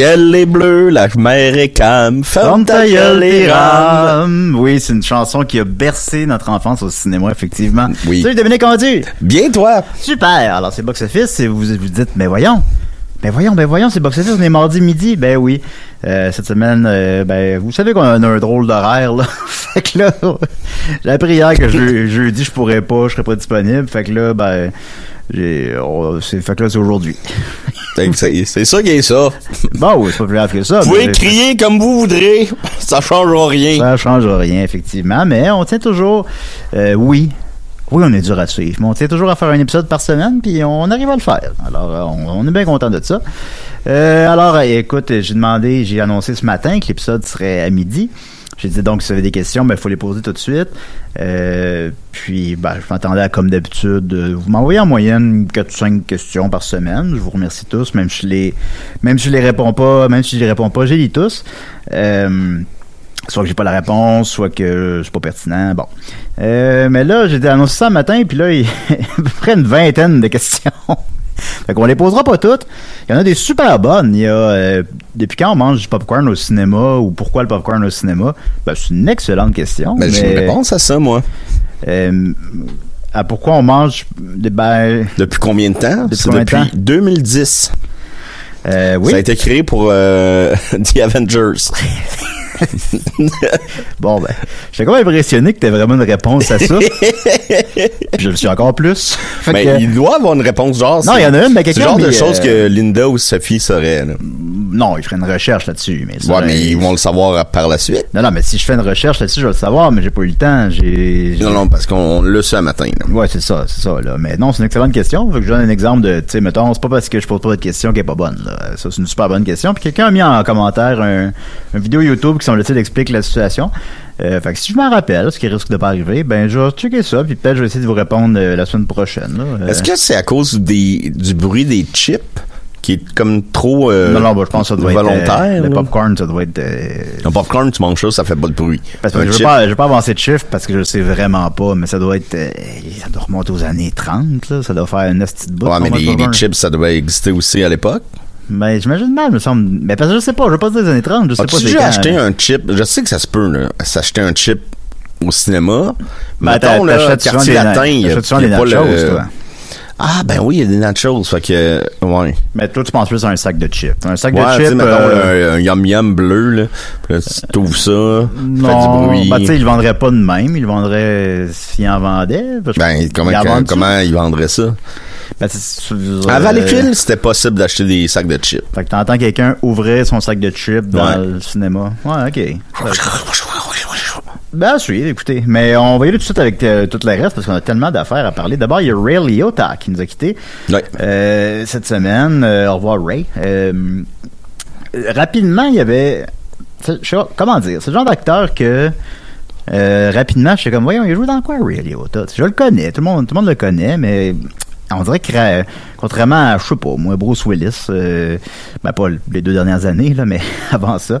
ciel est bleu, la mer est calme, ferme ta gueule les rames. Oui, c'est une chanson qui a bercé notre enfance au cinéma, effectivement. Oui. Salut Dominique Condu. Bien toi? Super. Alors c'est Box Office et vous vous dites, mais voyons. Ben voyons, ben voyons, c'est Box Office, on est mardi midi. Ben oui. Euh, cette semaine, euh, ben vous savez qu'on a un drôle d'horaire là. fait que là, j'ai appris hier que je, jeudi je pourrais pas, je serais pas disponible. Fait que là, ben j'ai, oh, c'est fait que là c'est aujourd'hui. C'est- ça qui est ça. Bon, oui, c'est pas plus grave que ça. Vous pouvez crier comme vous voudrez, ça changera rien. Ça change rien, effectivement, mais on tient toujours, euh, oui, oui, on est dur à suivre, mais on tient toujours à faire un épisode par semaine, puis on arrive à le faire. Alors, euh, on, on est bien content de ça. Euh, alors, écoute, j'ai demandé, j'ai annoncé ce matin que l'épisode serait à midi. J'ai dit donc, si vous avez des questions, ben, il faut les poser tout de suite. Euh, puis, ben, je m'attendais à, comme d'habitude, euh, vous m'envoyez en moyenne 4-5 questions par semaine. Je vous remercie tous, même si je les, même si je les réponds pas, même si je les réponds pas, j'ai les tous. Euh, soit que j'ai pas la réponse, soit que c'est pas pertinent. Bon. Mais là, j'ai annoncé ça un matin, puis là, il y a à peu près une vingtaine de questions. Fait qu'on les posera pas toutes. Il y en a des super bonnes. Il y a euh, depuis quand on mange du popcorn au cinéma ou pourquoi le popcorn au cinéma? Ben, c'est une excellente question. Ben, j'ai une mais, réponse à ça, moi. euh, à pourquoi on mange ben, Depuis combien de temps? Depuis combien de temps? 2010. euh, oui. Ça a été créé pour The Avengers. Bon, ben, j'étais comme impressionné que t'aies vraiment une réponse à ça. Je le suis encore plus. Fait Mais que- il doit avoir une réponse genre. Non, il y en a une, mais C'est quelqu'un le genre de choses euh, que Linda ou Sophie sauraient. Là. Non, ils feraient une recherche là-dessus. Mais ça, Ouais, mais euh, ils vont le savoir par la suite. Non, non, mais si je fais une recherche là-dessus, je vais le savoir, mais j'ai pas eu le temps. J'ai. Non, non, parce qu'on l'a su un matin. là. Ouais, c'est ça, c'est ça, là. Mais non, c'est une excellente question. Faut que je donne un exemple de, tu sais, mettons, c'est pas parce que je pose pas de question qui est pas bonne, là. Ça, c'est une super bonne question. Puis quelqu'un a mis en commentaire un, une vidéo YouTube qui semble-t-il explique la situation. Euh, fait que si je m'en rappelle, ce qui risque de pas arriver, ben, je vais checker ça, puis peut-être je vais essayer de vous répondre euh, la semaine prochaine, là. Euh, Est-ce que c'est à cause des, du bruit des chips qui est comme trop euh, non, non, bah, je pense que ça doit volontaire? être. euh, le là? popcorn, ça doit être. euh, Le popcorn, tu manges ça, ça fait pas de bruit. Parce que Un je veux chip, pas, je veux pas avancer de chiffre parce que je le sais vraiment pas, mais ça doit être, euh, ça doit remonter aux années 30, là. Ça doit faire une petite bout. Ouais, mais les, les chips, ça devait exister aussi à l'époque. Mais j'imagine mal, me semble. Mais parce que je sais pas, je veux pas dire les années 30, je sais As-tu pas c'est déjà acheté un chip? Je sais que ça se peut, là. S'acheter un chip au cinéma. Ben, Mettons, là, quartier latin, il y a, pas le... toi. Ah, ben oui, il y a des nachos. Fait que, ouais. Mais toi, tu penses plus à un sac de chips. Un sac Ouais, de chips. mettons, euh, un, un yum yum bleu, là. Puis là, tu t'ouvres ça, non, fait du bruit. ben, tu sais, ils le vendraient pas de même. Ils le vendraient s'ils en vendaient. Ben, comment, comment ils vendraient ça? Ben, c'est- À euh, Valleyfield, c'était possible d'acheter des sacs de chips. Fait que t'entends quelqu'un ouvrir son sac de chips dans Ouais. le cinéma. Ouais, ok. Ben, oui, écoutez. Mais on va y aller tout de suite avec euh, tout le reste parce qu'on a tellement d'affaires à parler. D'abord, il y a Ray Liotta qui nous a quittés Ouais. euh, cette semaine. Euh, au revoir, Ray. Euh, euh, rapidement, il y avait. c'est- je sais pas, comment dire? C'est le genre d'acteur que. euh, rapidement, je suis comme, voyons, il joue dans quoi, Ray Liotta? Je le connais, tout le monde, tout le monde le connaît, mais on dirait que, euh, contrairement à, je sais pas, moi, Bruce Willis, euh, ben pas les deux dernières années, là, mais avant ça,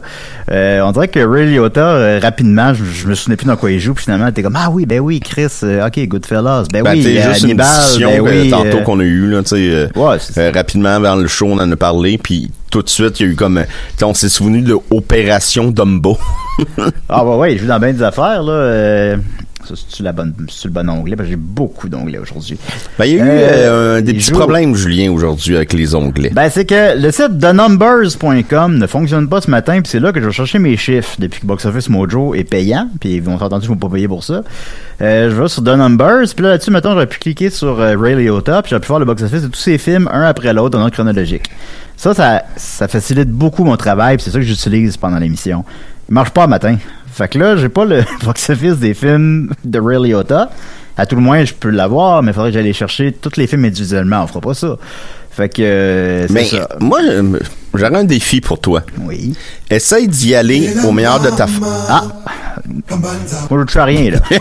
euh, on dirait que Ray Liotta, euh, rapidement, je, je me souvenais plus dans quoi il joue, puis finalement, t'es comme, ah oui, ben oui, Chris, ok, Goodfellas, ben, Ben, oui, juste une Hannibal, discussion ben oui, tantôt qu'on a eu là, tu sais, Ouais, c'est ça. rapidement avant le show, on en a parlé, puis tout de suite, il y a eu comme, tu sais, on s'est souvenu de Opération Dumbo. Ah bah ouais, il joue dans bien des affaires, là. C'est-tu la bonne, c'est le bon onglet? Parce que j'ai beaucoup d'onglets aujourd'hui. Ben, il y a eu Euh, euh, des petits problèmes, Julien, aujourd'hui, avec les onglets. Ben, c'est que le site thenumbers.com ne fonctionne pas ce matin, puis c'est là que je vais chercher mes chiffres depuis que Box Office Mojo est payant, puis ils vont entendu, je ne pas payer pour ça. Euh, je vais sur The Numbers, puis là, là-dessus, maintenant, j'aurais pu cliquer sur Ray Liotta, puis j'aurais pu voir le Box Office de tous ces films, un après l'autre, en ordre chronologique. Ça, ça, ça facilite beaucoup mon travail, puis c'est ça que j'utilise pendant l'émission. Il marche pas le matin. Fait que là, j'ai pas le Box Office des films de Ray Liotta. À tout le moins, je peux l'avoir, mais il faudrait que j'aille chercher tous les films individuellement. On fera pas ça. Fait que, euh, Mais ça. moi, euh, j'aurais un défi pour toi. Oui. Essaye d'y aller au meilleur de ta f- Ah! Moi, je à rien, là.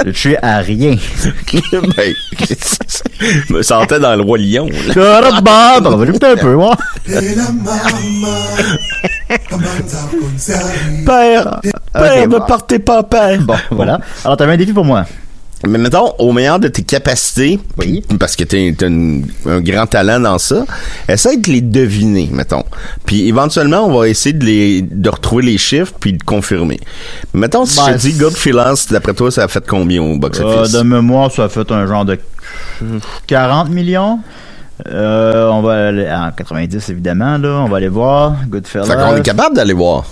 je touche à rien. ben, je me sentais dans le roi lion. là. On va un peu, ouais. Père, père, ne bon. partez pas, père. Bon, voilà. Alors, t'avais un défi pour moi. Mais mettons, au meilleur de tes capacités, Oui. parce que t'es un grand talent dans ça, essaye de les deviner, mettons. Puis éventuellement, on va essayer de les de retrouver les chiffres puis de confirmer. Mettons, si Ben, je te dis d'après toi, ça a fait combien au Euh, box-office? de mémoire, ça a fait un genre de 40 millions. Euh, on va aller en 90 évidemment là, on va aller voir Goodfellas. fait qu'on est capable d'aller voir.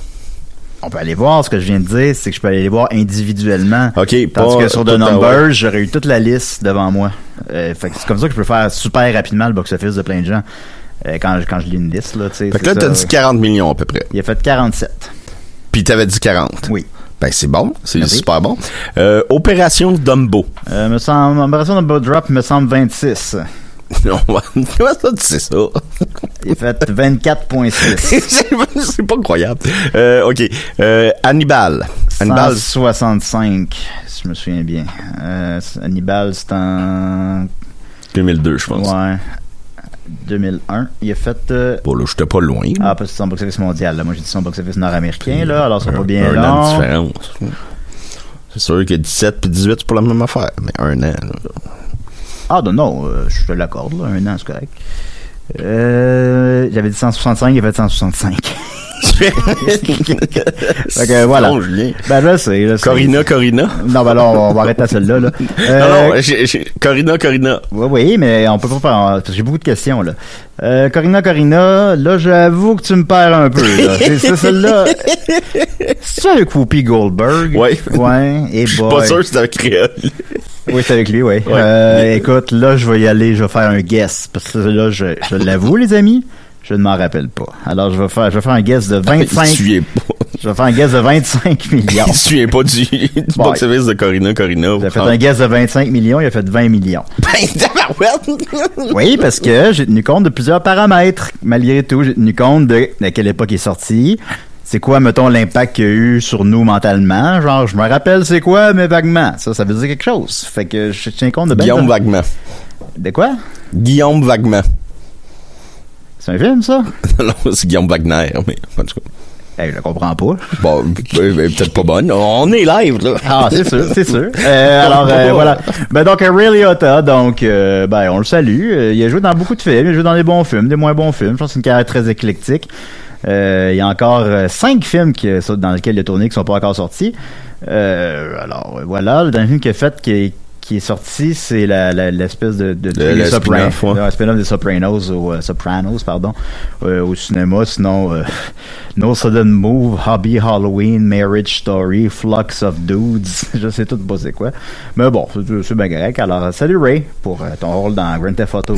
On peut aller voir. Ce que je viens de dire, c'est que je peux aller les voir individuellement. OK, Tandis pas que sur The. Numbers, j'aurais eu toute la liste devant moi. Euh, fait que c'est comme ça que je peux faire super rapidement le box-office de plein de gens euh, quand, je- quand je lis une liste. Là, Fait que là, t'as dit 40 millions à peu près. Il a fait 47. Puis t'avais dit 40. Oui. Ben, c'est bon. C'est super bon. Euh, Opération Dumbo. Me semble, Opération Number Drop me semble 26. On va- Comment ça, tu sais ça? Il fait 24.6. c'est c'est pas incroyable. Euh, OK. Euh, Hannibal. Hannibal, 165, si je me souviens bien. Euh, Hannibal, c'est en... 2002, je pense. Ouais. 2001. Il a fait... euh, Bon, là, j'étais pas loin. Ah, parce que c'est son box-office mondial. Là. Moi, j'ai dit son box-office nord-américain, là. Alors, ça va pas bien un an de différence. C'est sûr que 17 puis 18, c'est pas la même affaire. Mais un an, là. Ah, non, non, euh, je te l'accorde, là. Un an, c'est correct. Euh, J'avais dit 165, il a fait 165. Fait que, voilà. Non. Ben, là, c'est... là, c'est- Corina, Corina. Non, ben là, on va arrêter à celle-là, là. Euh, non, non, j'ai- j'ai- Corina, Corina. Oui, oui, mais on peut pas faire. parce que J'ai beaucoup de questions, là. Euh, Corina, Corina, là, j'avoue que tu me perds un peu, là. C'est c'est celle-là. C'est avec Whoopi Goldberg? Ouais. Ouais, et Je suis pas sûr que c'est un créole. Oui, c'est avec lui, oui. Ouais. Euh, écoute, là, je vais y aller, je vais faire un guess. Parce que là, je, je l'avoue, les amis, je ne m'en rappelle pas. Alors, je vais faire, je vais faire un guess de Il 25. se souvient pas. je vais faire un guess de 25 millions. Il se souvient pas du, du Bon. box-office de Corina, Corina. J'ai fait un guess de 25 millions, il a fait 20 millions. Ben! Oui, parce que j'ai tenu compte de plusieurs paramètres. Malgré tout, j'ai tenu compte de à quelle époque il est sorti. C'est quoi, mettons, l'impact qu'il y a eu sur nous mentalement? Genre, je me rappelle c'est quoi, mais vaguement. Ça, ça veut dire quelque chose. Fait que je tiens compte de ben Guillaume de- Vaguement. De quoi? Guillaume Vaguement. C'est un film, ça? non, c'est Guillaume Wagner, mais en tout cas. Eh, je le comprends pas. Bon, euh, euh, peut-être pas bonne. On est live, là. Ah, c'est sûr, c'est sûr. Euh, alors, euh, voilà. Ben, donc, Ray Liotta, donc, euh, ben, on le salue. Euh, il a joué dans beaucoup de films. Il a joué dans des bons films, des moins bons films. Je pense que c'est une carrière très éclectique. Euh, il y a encore euh, cinq films qui, dans lesquels il a tourné qui sont pas encore sortis. Euh, alors, euh, voilà. Le dernier film qu'il a fait qui est, qui est sorti, c'est la, la- l'espèce de, de, Le- le Sopran- spin-off, ouais. spin-off des Sopranos au euh, Sopranos, pardon, euh, au cinéma. Sinon, euh, No Sudden Move, Hobby Halloween, Marriage Story, Flux of Dudes. Je sais tout pas c'est quoi. Mais bon, c'est, c'est bien correct. Alors, euh, salut Ray pour euh, ton rôle dans Grand Theft Auto.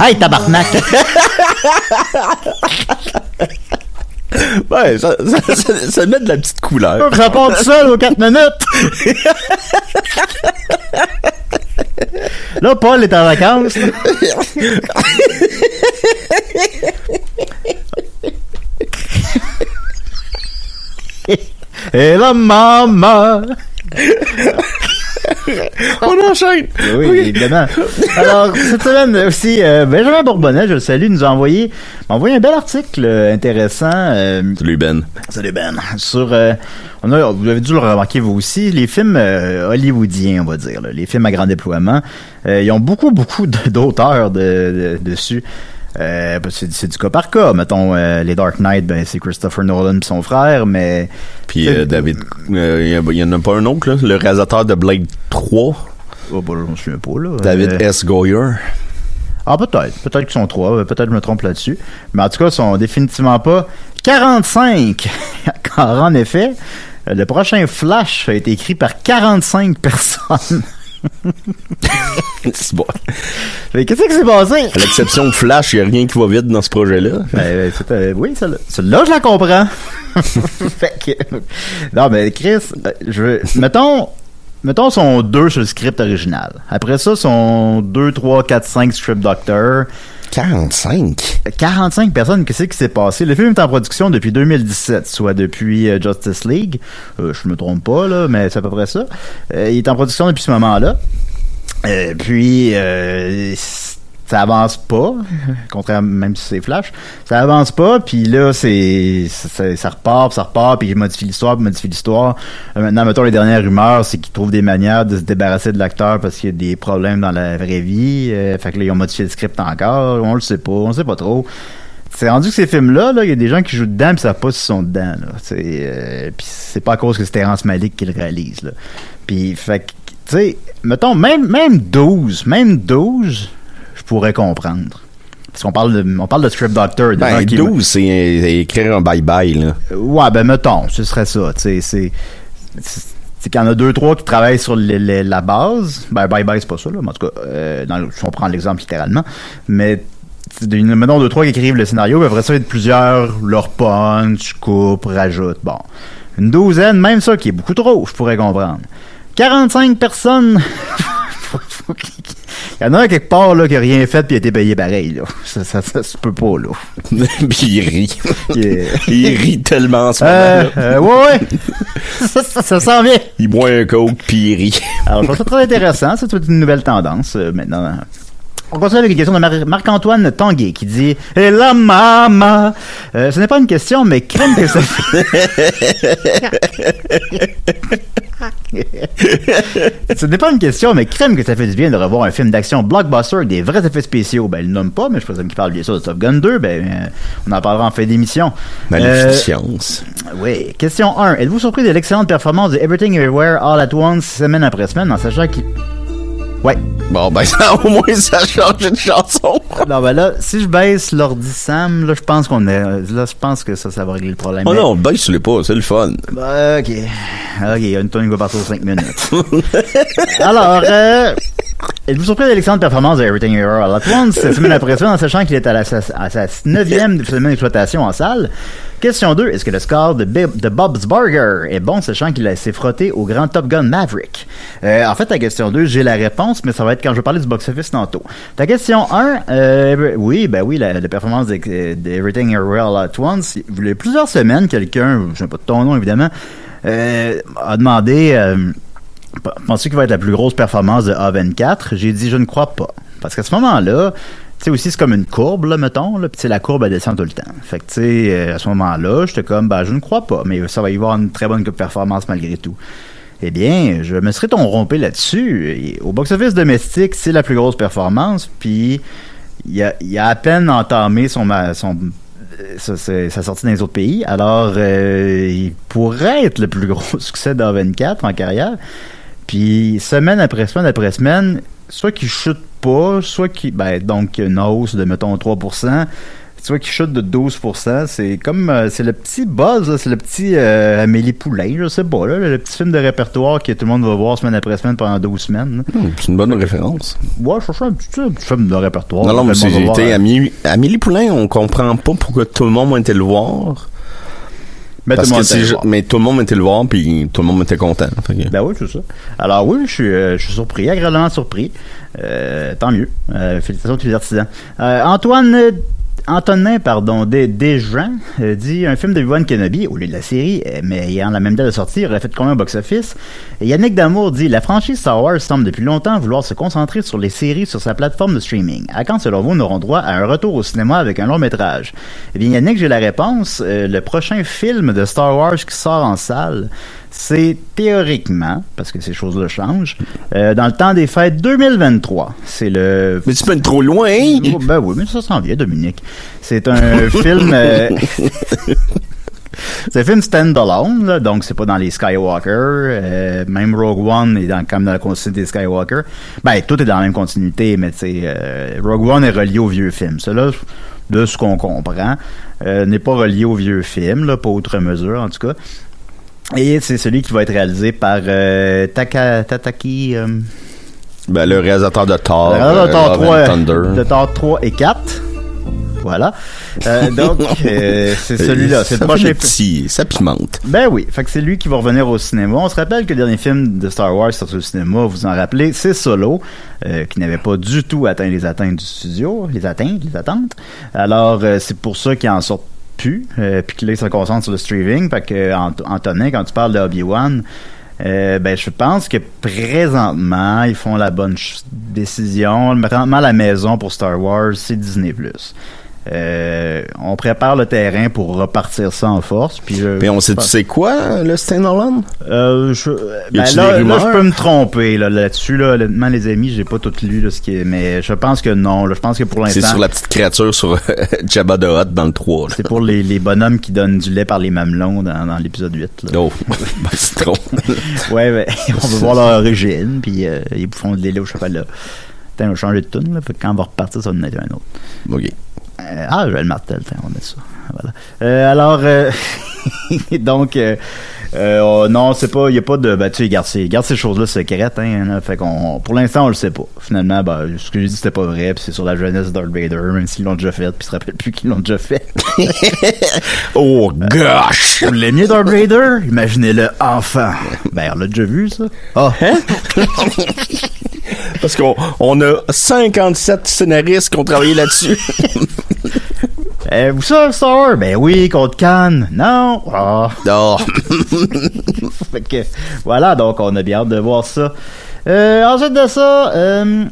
Hey, tabarnak! Ouais, ça, ça, ça, ça met de la petite couleur. Je réponds tout seul aux 4 minutes! Là, Paul est en vacances. Et la maman! On enchaîne. Oui, évidemment. Alors, cette semaine aussi, euh, Benjamin Bourbonnais, je le salue, nous a envoyé, m'a envoyé un bel article euh, intéressant. euh, Salut, Ben. Salut Ben. Sur, euh, on a, vous avez dû le remarquer vous aussi, les films euh, hollywoodiens, on va dire, là, les films à grand déploiement, euh, ils ont beaucoup, beaucoup d'auteurs de, de- dessus. Euh, que c'est, du cas par cas. Mettons, euh, les Dark Knight, ben, c'est Christopher Nolan et son frère, mais... Puis euh, David, il y a- il y, en a pas un autre, là, le réalisateur de Blade 3, Oh, bah, je me souviens pas, là. David S. Goyer. Ah, peut-être. Peut-être qu'ils sont trois. Peut-être que je me trompe là-dessus. Mais en tout cas, ils sont définitivement pas 45. Car en effet, le prochain Flash a été écrit par 45 personnes. C'est bon. Mais Qu'est-ce qui s'est passé? À l'exception de Flash, il n'y a rien qui va vite dans ce projet-là. Ben, c'est, euh, oui, celle-là, je la comprends. fait que, non, mais Chris, euh, je veux, mettons, mettons, sont deux sur le script original. Après ça, sont 2, 3, 4, 5 script doctors. 45? 45 personnes, qu'est-ce qui s'est passé? Le film est en production depuis 2017, soit depuis euh, Justice League. Euh, je me trompe pas, là, mais c'est à peu près ça. Euh, il est en production depuis ce moment-là. Puis, ça avance pas, contrairement même si c'est Flash, ça avance pas, puis là c'est ça, ça repart, ça repart, puis il modifie l'histoire, puis modifie l'histoire. Euh, maintenant, mettons les dernières rumeurs, c'est qu'ils trouvent des manières de se débarrasser de l'acteur parce qu'il y a des problèmes dans la vraie vie. Euh, fait que là ils ont modifié le script encore, on le sait pas, on sait pas trop. C'est rendu que ces films-là, là, il y a des gens qui jouent dedans puis savent pas s'ils sont dedans. C'est, euh, puis c'est pas à cause que c'est Terrence Malick qui le réalise. Puis fait que, tu sais, mettons, même, même 12, même 12, je pourrais comprendre. Parce qu'on parle de, on parle de Script Doctor. Ben, qui- 12, c'est euh, écrire un bye-bye, là. Ouais, ben mettons, ce serait ça. tu sais, C'est c'est qu'il y en a deux, trois qui travaillent sur la base. Ben, bye bye, c'est pas ça, là. Mais en tout cas, euh, dans le- si on prend l'exemple littéralement. Mais, mettons deux, trois qui écrivent le scénario, puis après ça, il y a plusieurs leur punch, coupe, rajoute. Bon. Une douzaine, même ça, qui est beaucoup trop, je pourrais comprendre. 45 personnes. Il y en a un quelque part là, qui a rien fait puis a été payé pareil. Là. Ça, ça, ça se peut pas. Là. Puis il rit. Yeah. il rit tellement en ce Euh, moment. euh, ouais, ouais. ça, ça, ça s'en vient. Il boit un coke, puis il rit. Alors, je trouve ça très intéressant. C'est toute une nouvelle tendance euh, maintenant. On continue avec une question de Mar- Marc-Antoine Tanguay qui dit Et la maman Euh, Ce n'est pas une question, mais crème que ça Ce n'est pas une question, mais crème que ça fait du bien de revoir un film d'action blockbuster avec des vrais effets spéciaux. Ben, il le nomme pas, mais je présume qu'il parle bien sûr de Top Gun 2. Ben, euh, on en parlera en fin d'émission. Euh, Magnificence. oui. Question 1. Êtes-vous surpris de l'excellente performance de Everything Everywhere All at Once semaine après semaine en sachant qu'il. Ouais. Bon, ben, ça, au moins, ça change de chanson. Non, ben là, si je baisse l'ordi Sam, là, je pense qu'on est. Là, je pense que ça, ça va régler le problème. Oh Mais- non, l'es pas, c'est le fun. Ben, ok. Ok, il y a une tonne qui va partir aux 5 minutes. Alors, euh, êtes-vous surpris de l'excellente performance de Everything Everywhere All at Once cette semaine après semaine en sachant qu'il est à, la, sa neuvième semaine d'exploitation en salle? Question 2. Est-ce que le score de, de Bob's Burger est bon sachant qu'il s'est frotté au grand Top Gun Maverick? Euh, en fait, ta question 2, j'ai la réponse, mais ça va être quand je vais parler du box-office tantôt. Ta question 1, euh, oui, ben oui, la, performance de, de Everything Everywhere All at Once, il y a plusieurs semaines, quelqu'un, je sais pas de ton nom évidemment, euh, a demandé p- Penses-tu qu'il va être la plus grosse performance de A24 J'ai dit Je ne crois pas. Parce qu'à ce moment-là, tu sais, aussi, c'est comme une courbe, là, mettons, là, puis la courbe, elle descend tout le temps. Fait que, tu sais, euh, à ce moment-là, j'étais comme Ben, je ne crois pas, mais ça va y avoir une très bonne performance malgré tout. Eh bien, je me serais trompé là-dessus. Au box-office domestique, c'est la plus grosse performance, puis il a, a à peine entamé son, son euh, sa sortie dans les autres pays. Alors, euh, il pourrait être le plus gros succès d'A24 en carrière. Puis, semaine après semaine après semaine, soit qu'il chute pas, soit qu'il. Ben, donc, une hausse de, mettons, 3%. Soit qu'il chute de 12%, c'est comme euh, c'est le petit buzz, c'est le petit euh, Amélie Poulain, je sais pas, là, le petit film de répertoire que tout le monde va voir semaine après semaine pendant 12 semaines. Hmm, c'est une bonne référence. Ouais, je cherche un petit, un petit film de répertoire. Non, non, mais va été Amélie, Poulain, on comprend pas pourquoi tout le monde était le voir. Mais tout Parce que voir. mais tout le monde était le voir, puis tout le monde était content. Que- Ben oui, c'est ça. Alors oui, je suis, euh, je suis surpris, agréablement surpris. Euh, tant mieux. Euh, félicitations à tous les artisans. Euh, Antoine Antonin, pardon, des Desjans, euh, dit un film de Obi-Wan Kenobi, au lieu de la série, euh, mais ayant la même date de sortie, aurait fait combien au box-office? Yannick Damour dit La franchise Star Wars semble depuis longtemps vouloir se concentrer sur les séries sur sa plateforme de streaming. À quand, selon vous, nous aurons droit à un retour au cinéma avec un long métrage? Eh bien, Yannick, j'ai la réponse. Euh, le prochain film de Star Wars qui sort en salle, c'est théoriquement, parce que ces choses-là changent, euh, dans le temps des fêtes 2023. C'est le Mais tu peux être trop loin, hein? Oh, ben oui, mais ça s'en vient, Dominique. C'est un film. euh, c'est un film stand-alone, donc c'est pas dans les Skywalker. euh, même Rogue One est dans, comme dans la continuité des Skywalker. Ben, tout est dans la même continuité, mais tu sais, Rogue One est relié au vieux film. Cela, de ce qu'on comprend, n'est pas relié au vieux film, là, pas outre mesure, en tout cas. Et c'est celui qui va être réalisé par euh, Taka, Tataki. euh, Ben, le réalisateur de Thor, alors, euh, de Thor Love 3, and Thunder. de Thor 3 et 4. Voilà. Euh, donc, euh, c'est celui-là. C'est le prochain petits, ça pimente. Ben oui. Fait que c'est lui qui va revenir au cinéma. On se rappelle que le dernier film de Star Wars sorti au cinéma, vous en rappelez, c'est Solo, euh, qui n'avait pas du tout atteint les atteintes du studio, les atteintes, les attentes. Alors, euh, c'est pour ça qu'il en sort plus, euh, puis que là, il se concentre sur le streaming. Fait que, Ant- Antonin, quand tu parles de Obi-Wan, Euh, ben, je pense que présentement, ils font la bonne décision. Présentement, la maison pour Star Wars, c'est Disney+. Euh, on prépare le terrain pour repartir ça en force. Puis je, Mais on sait, tu sais quoi, le standalone? euh, je, Y ben là, là, je peux me tromper là, là-dessus. Là, honnêtement, les amis, j'ai pas tout lu là, ce qui est, mais je pense que non. Là, je pense que pour C'est l'instant, sur la petite créature sur Jabba the Hutt dans le 3. là. c'est pour les, les bonhommes qui donnent du lait par les mamelons dans, dans l'épisode 8. Là. Oh, ben, c'est trop. Ouais, ben, on veut voir leur origine, puis euh, ils font de lait au chocolat. Putain, on va changer de tune, là. Quand on va repartir, ça va en être un autre. OK. Euh, ah, Joël Martel, tiens, on mettre ça. Voilà. Euh, alors, euh, donc, euh, oh, non, c'est pas, il a pas de, ben, tu sais, garde ces, garde ces choses-là secrètes, hein, là. fait qu'on, pour l'instant, on le sait pas. Finalement, ben, ce que j'ai dit, c'était pas vrai, puis c'est sur la jeunesse de Darth Vader, même s'ils l'ont déjà fait, puis ils se rappellent plus qu'ils l'ont déjà fait. Oh, gosh! Vous l'aimiez, Darth Vader? Imaginez-le enfant. Ben, on l'a déjà vu, ça. Ah, Parce qu'on on a 57 scénaristes qui ont travaillé là-dessus. Eh, vous ça, Star? Ben oui, contre Cannes. Non. Ah. Non. fait que, voilà, donc on a bien hâte de voir ça. Euh, ensuite de ça, euh,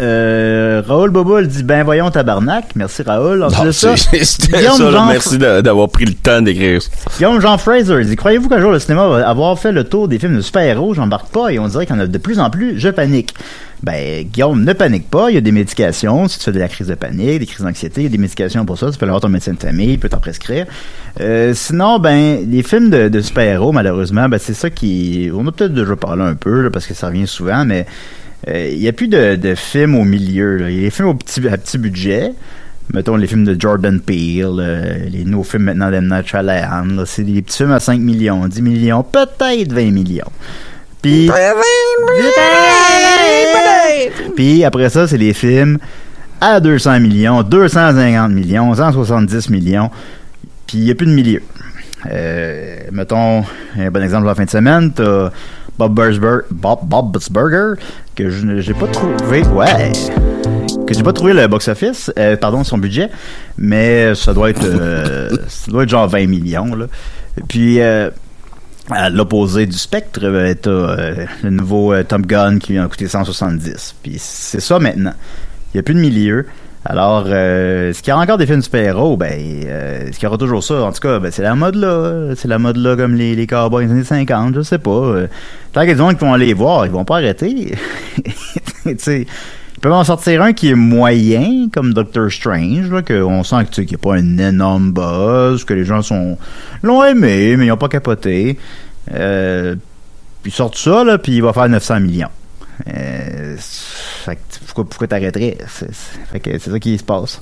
euh, Raoul Boboul dit Ben voyons tabarnak. Merci Raoul. Ensuite Non, de ça, Guillaume. Jean- Merci d'avoir pris le temps d'écrire ça. Guillaume Jean Fraser dit Croyez-vous qu'un jour le cinéma va avoir fait le tour des films de super-héros? J'embarque pas et on dirait qu'il y en a de plus en plus. Je panique. Ben, Guillaume, ne panique pas. Il y a des médications. Si tu fais de la crise de panique, des crises d'anxiété, il y a des médications pour ça. Tu peux aller voir ton médecin de famille, il peut t'en prescrire. Euh, sinon, ben, les films de, de super-héros, malheureusement, ben, c'est ça qui. On a peut-être déjà parlé un peu, là, parce que ça revient souvent, mais euh, il n'y a plus de, de films au milieu. là. Il y a des films au petit, à petit budget. Mettons les films de Jordan Peele, euh, les nouveaux films maintenant d'M. Night Shyamalan, c'est des petits films à 5 millions, 10 millions, peut-être 20 millions. Puis, puis après ça, c'est les films à 200 millions, 250 millions, 170 millions, puis il n'y a plus de milieu. Euh, mettons, un bon exemple de la fin de semaine, t'as Bob Bursberg, Bob, Bob's Burger, que j'ai pas trouvé, ouais, que j'ai pas trouvé le box-office, euh, pardon, son budget, mais ça doit être, euh, ça doit être genre 20 millions, là. Puis, euh, à l'opposé du spectre, euh, t'as euh, le nouveau euh, Top Gun qui vient de coûter 170. Puis c'est ça maintenant. Il n'y a plus de milieu. Alors, est-ce qu'il y a encore des films super-héros? Ben, est-ce qu'il y aura toujours ça? En tout cas, ben, c'est la mode là. C'est la mode là comme les, les cowboys des années 50, je sais pas. Tant qu'il y a des gens qui vont aller voir, ils vont pas arrêter. tu sais, ils peuvent en sortir un qui est moyen, comme Doctor Strange, là, qu'on sent qu'il n'y a pas un énorme buzz, que les gens sont l'ont aimé, mais ils n'ont pas capoté. Euh, puis ils sortent ça, là, puis il va faire 900 millions. Euh, fait pourquoi, pourquoi t'arrêterais? C'est ça qui se passe.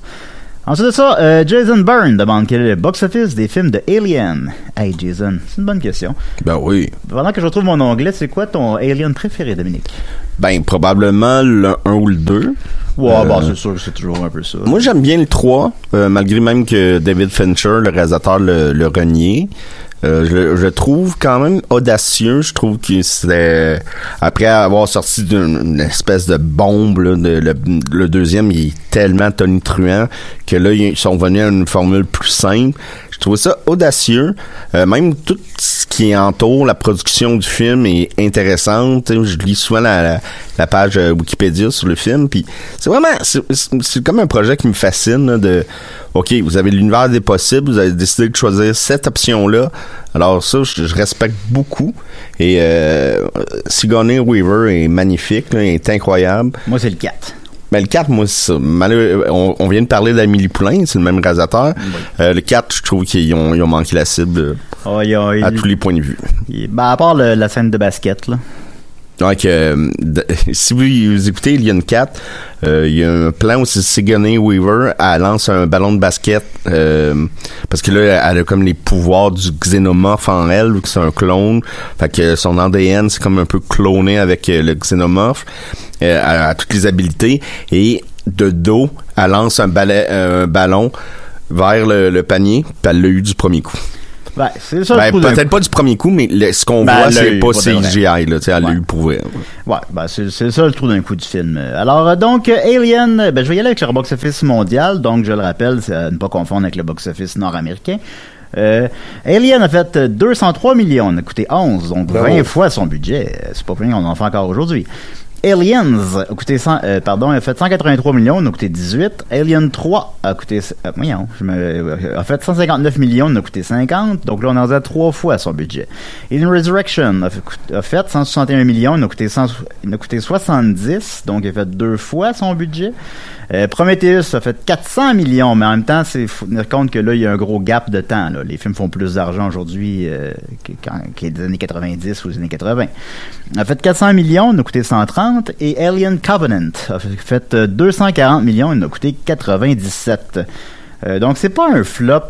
Ensuite de ça, euh, Jason Byrne demande quel est le box-office des films de Alien. Hey Jason, c'est une bonne question. Ben oui. Pendant que je retrouve mon onglet, c'est quoi ton Alien préféré, Dominique? Ben, probablement le 1 ou le 2. Ouais, Euh, bah, c'est sûr que c'est toujours un peu ça. Moi, j'aime bien le 3, euh, malgré même que David Fincher, le réalisateur, le, le renie. Euh, je, je trouve quand même audacieux. Je trouve que c'est après avoir sorti d'une une espèce de bombe, de- le, le deuxième, est tellement tonitruant que là, ils sont venus à une formule plus simple. Je trouve ça audacieux. Euh, même tout ce qui entoure la production du film est intéressante. Je lis souvent la, page euh, Wikipédia sur le film, puis c'est vraiment c'est- comme un projet qui me fascine là, de OK, vous avez l'univers des possibles, vous avez décidé de choisir cette option-là. Alors ça, je, je respecte beaucoup. Et euh, Sigourney Weaver est magnifique, là, est incroyable. Moi, c'est le 4. Ben, le 4, moi, on, on vient de parler d'Amélie Poulain, c'est le même réalisateur. Euh, le 4, je trouve qu'ils ont, ils ont manqué la cible euh, Oh, a- à il- tous les points de vue. il- ben, à part le- la scène de basket, là. Donc, euh, si vous, écoutez Alien 4, euh, il y a un plan où Sigourney Weaver, elle lance un ballon de basket euh, parce que là, elle a comme les pouvoirs du xénomorphe en elle, vu que c'est un clone. Fait que son ADN, c'est comme un peu cloné avec euh, le xénomorphe. Euh, elle a toutes les habilités. Et de dos, elle lance un, balai- un ballon vers le, le panier, puis elle l'a eu du premier coup. Ben, c'est ça Ben, le trou d'un peut-être pas du premier coup, mais le- ce qu'on Ben, voit, c'est pas. CGI, là, tu sais, l'a Ouais. Ouais, ben c'est c'est ça le trou d'un coup du film. Alors euh, donc euh, Alien, euh, ben je vais y aller avec le box-office mondial, donc je le rappelle, c'est à ne pas confondre avec le box-office nord-américain. Euh, Alien a fait 203 millions, on a coûté 11, donc 20 Bravo. fois son budget. C'est pas pour rien qu'on en fait encore aujourd'hui. Aliens a coûté 100, euh, pardon, a fait 183 millions, on a coûté 18. Alien 3 a coûté, a fait 159 millions, on a coûté 50. Donc là, on en a trois fois son budget. Alien Resurrection a fait, a fait 161 millions, on a coûté 100, il a coûté 70, donc il a fait deux fois son budget. Euh, Prometheus a fait 400 millions, mais en même temps, c'est faut tenir compte que là, il y a un gros gap de temps. Les films font plus d'argent aujourd'hui euh, qu'il des années 90 ou des années 80. A fait 400 millions, il a coûté 130, et Alien Covenant a fait euh, 240 millions, il a coûté 97. Euh, donc, c'est pas un flop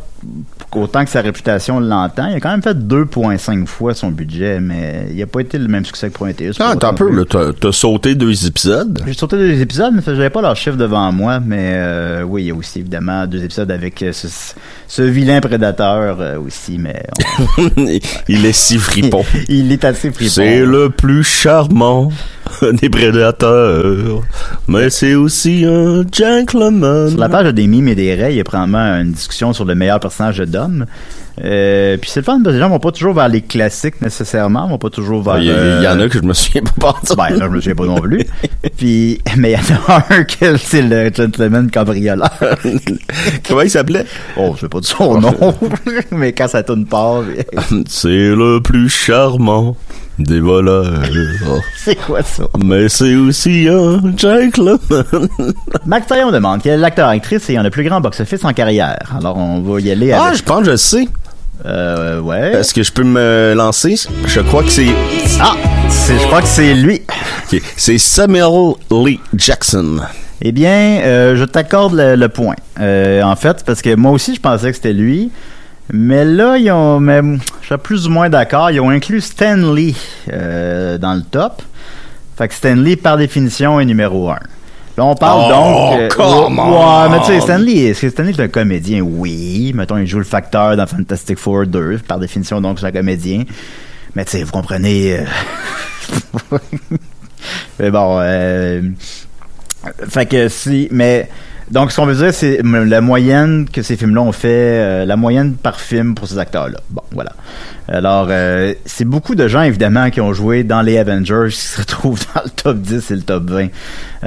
autant que sa réputation l'entend. Il a quand même fait 2,5 fois son budget, mais il a pas été le même succès que Prometheus. Ah, attends un peu, t'as, t'as sauté deux épisodes. J'ai sauté deux épisodes, mais j'avais pas leur chiffre devant moi. Mais euh, oui, il y a aussi évidemment deux épisodes avec euh, ce, ce vilain prédateur euh, aussi, mais on- Il est si fripon. il est assez fripon. C'est le plus charmant des prédateurs, mais c'est aussi un gentleman. Sur la page des mimes et des raies, il y a probablement une discussion sur le meilleur personnage de Dom. Euh, puis c'est le fun parce que les gens vont pas toujours vers les classiques nécessairement, ils vont pas toujours vers. Il y, il y en a que je me souviens pas pas Ben là, je me souviens pas non plus. Puis, mais il y en a un que c'est le gentleman cambrioleur. Comment il s'appelait? Oh, je sais pas de son nom, mais quand ça tourne pas, C'est le plus charmant des voleurs. c'est quoi ça? Mais c'est aussi un gentleman. Max Taillon demande quel est l'acteur-actrice ayant le plus grand box-office en carrière. Alors, on va y aller Ah, je pense que je sais. Euh, ouais. Est-ce que je peux me lancer? Je crois que c'est... Ah! c'est- Je crois que c'est lui. C'est Samuel Lee Jackson. Eh bien, euh, je t'accorde le, le point. Euh, en fait, parce que moi aussi, je pensais que c'était lui. Mais là, ils ont, mais, je suis plus ou moins d'accord. Ils ont inclus Stan Lee euh, dans le top. Fait que Stan Lee, par définition, est numéro un. Là, on parle Oh, donc. euh, come ouais, on! ouais, mais tu sais, Stan Lee, est-ce que Stan Lee est un comédien? Oui. Mettons, il joue le facteur dans Fantastic Four 2. Par définition, donc, c'est un comédien. Mais tu sais, vous comprenez. euh, mais bon, euh, fait que si, mais donc ce qu'on veut dire, c'est la moyenne que ces films-là ont fait, euh, la moyenne par film pour ces acteurs-là. Bon, voilà. Alors, euh, c'est beaucoup de gens évidemment qui ont joué dans les Avengers qui se retrouvent dans le top 10 et le top 20. Euh,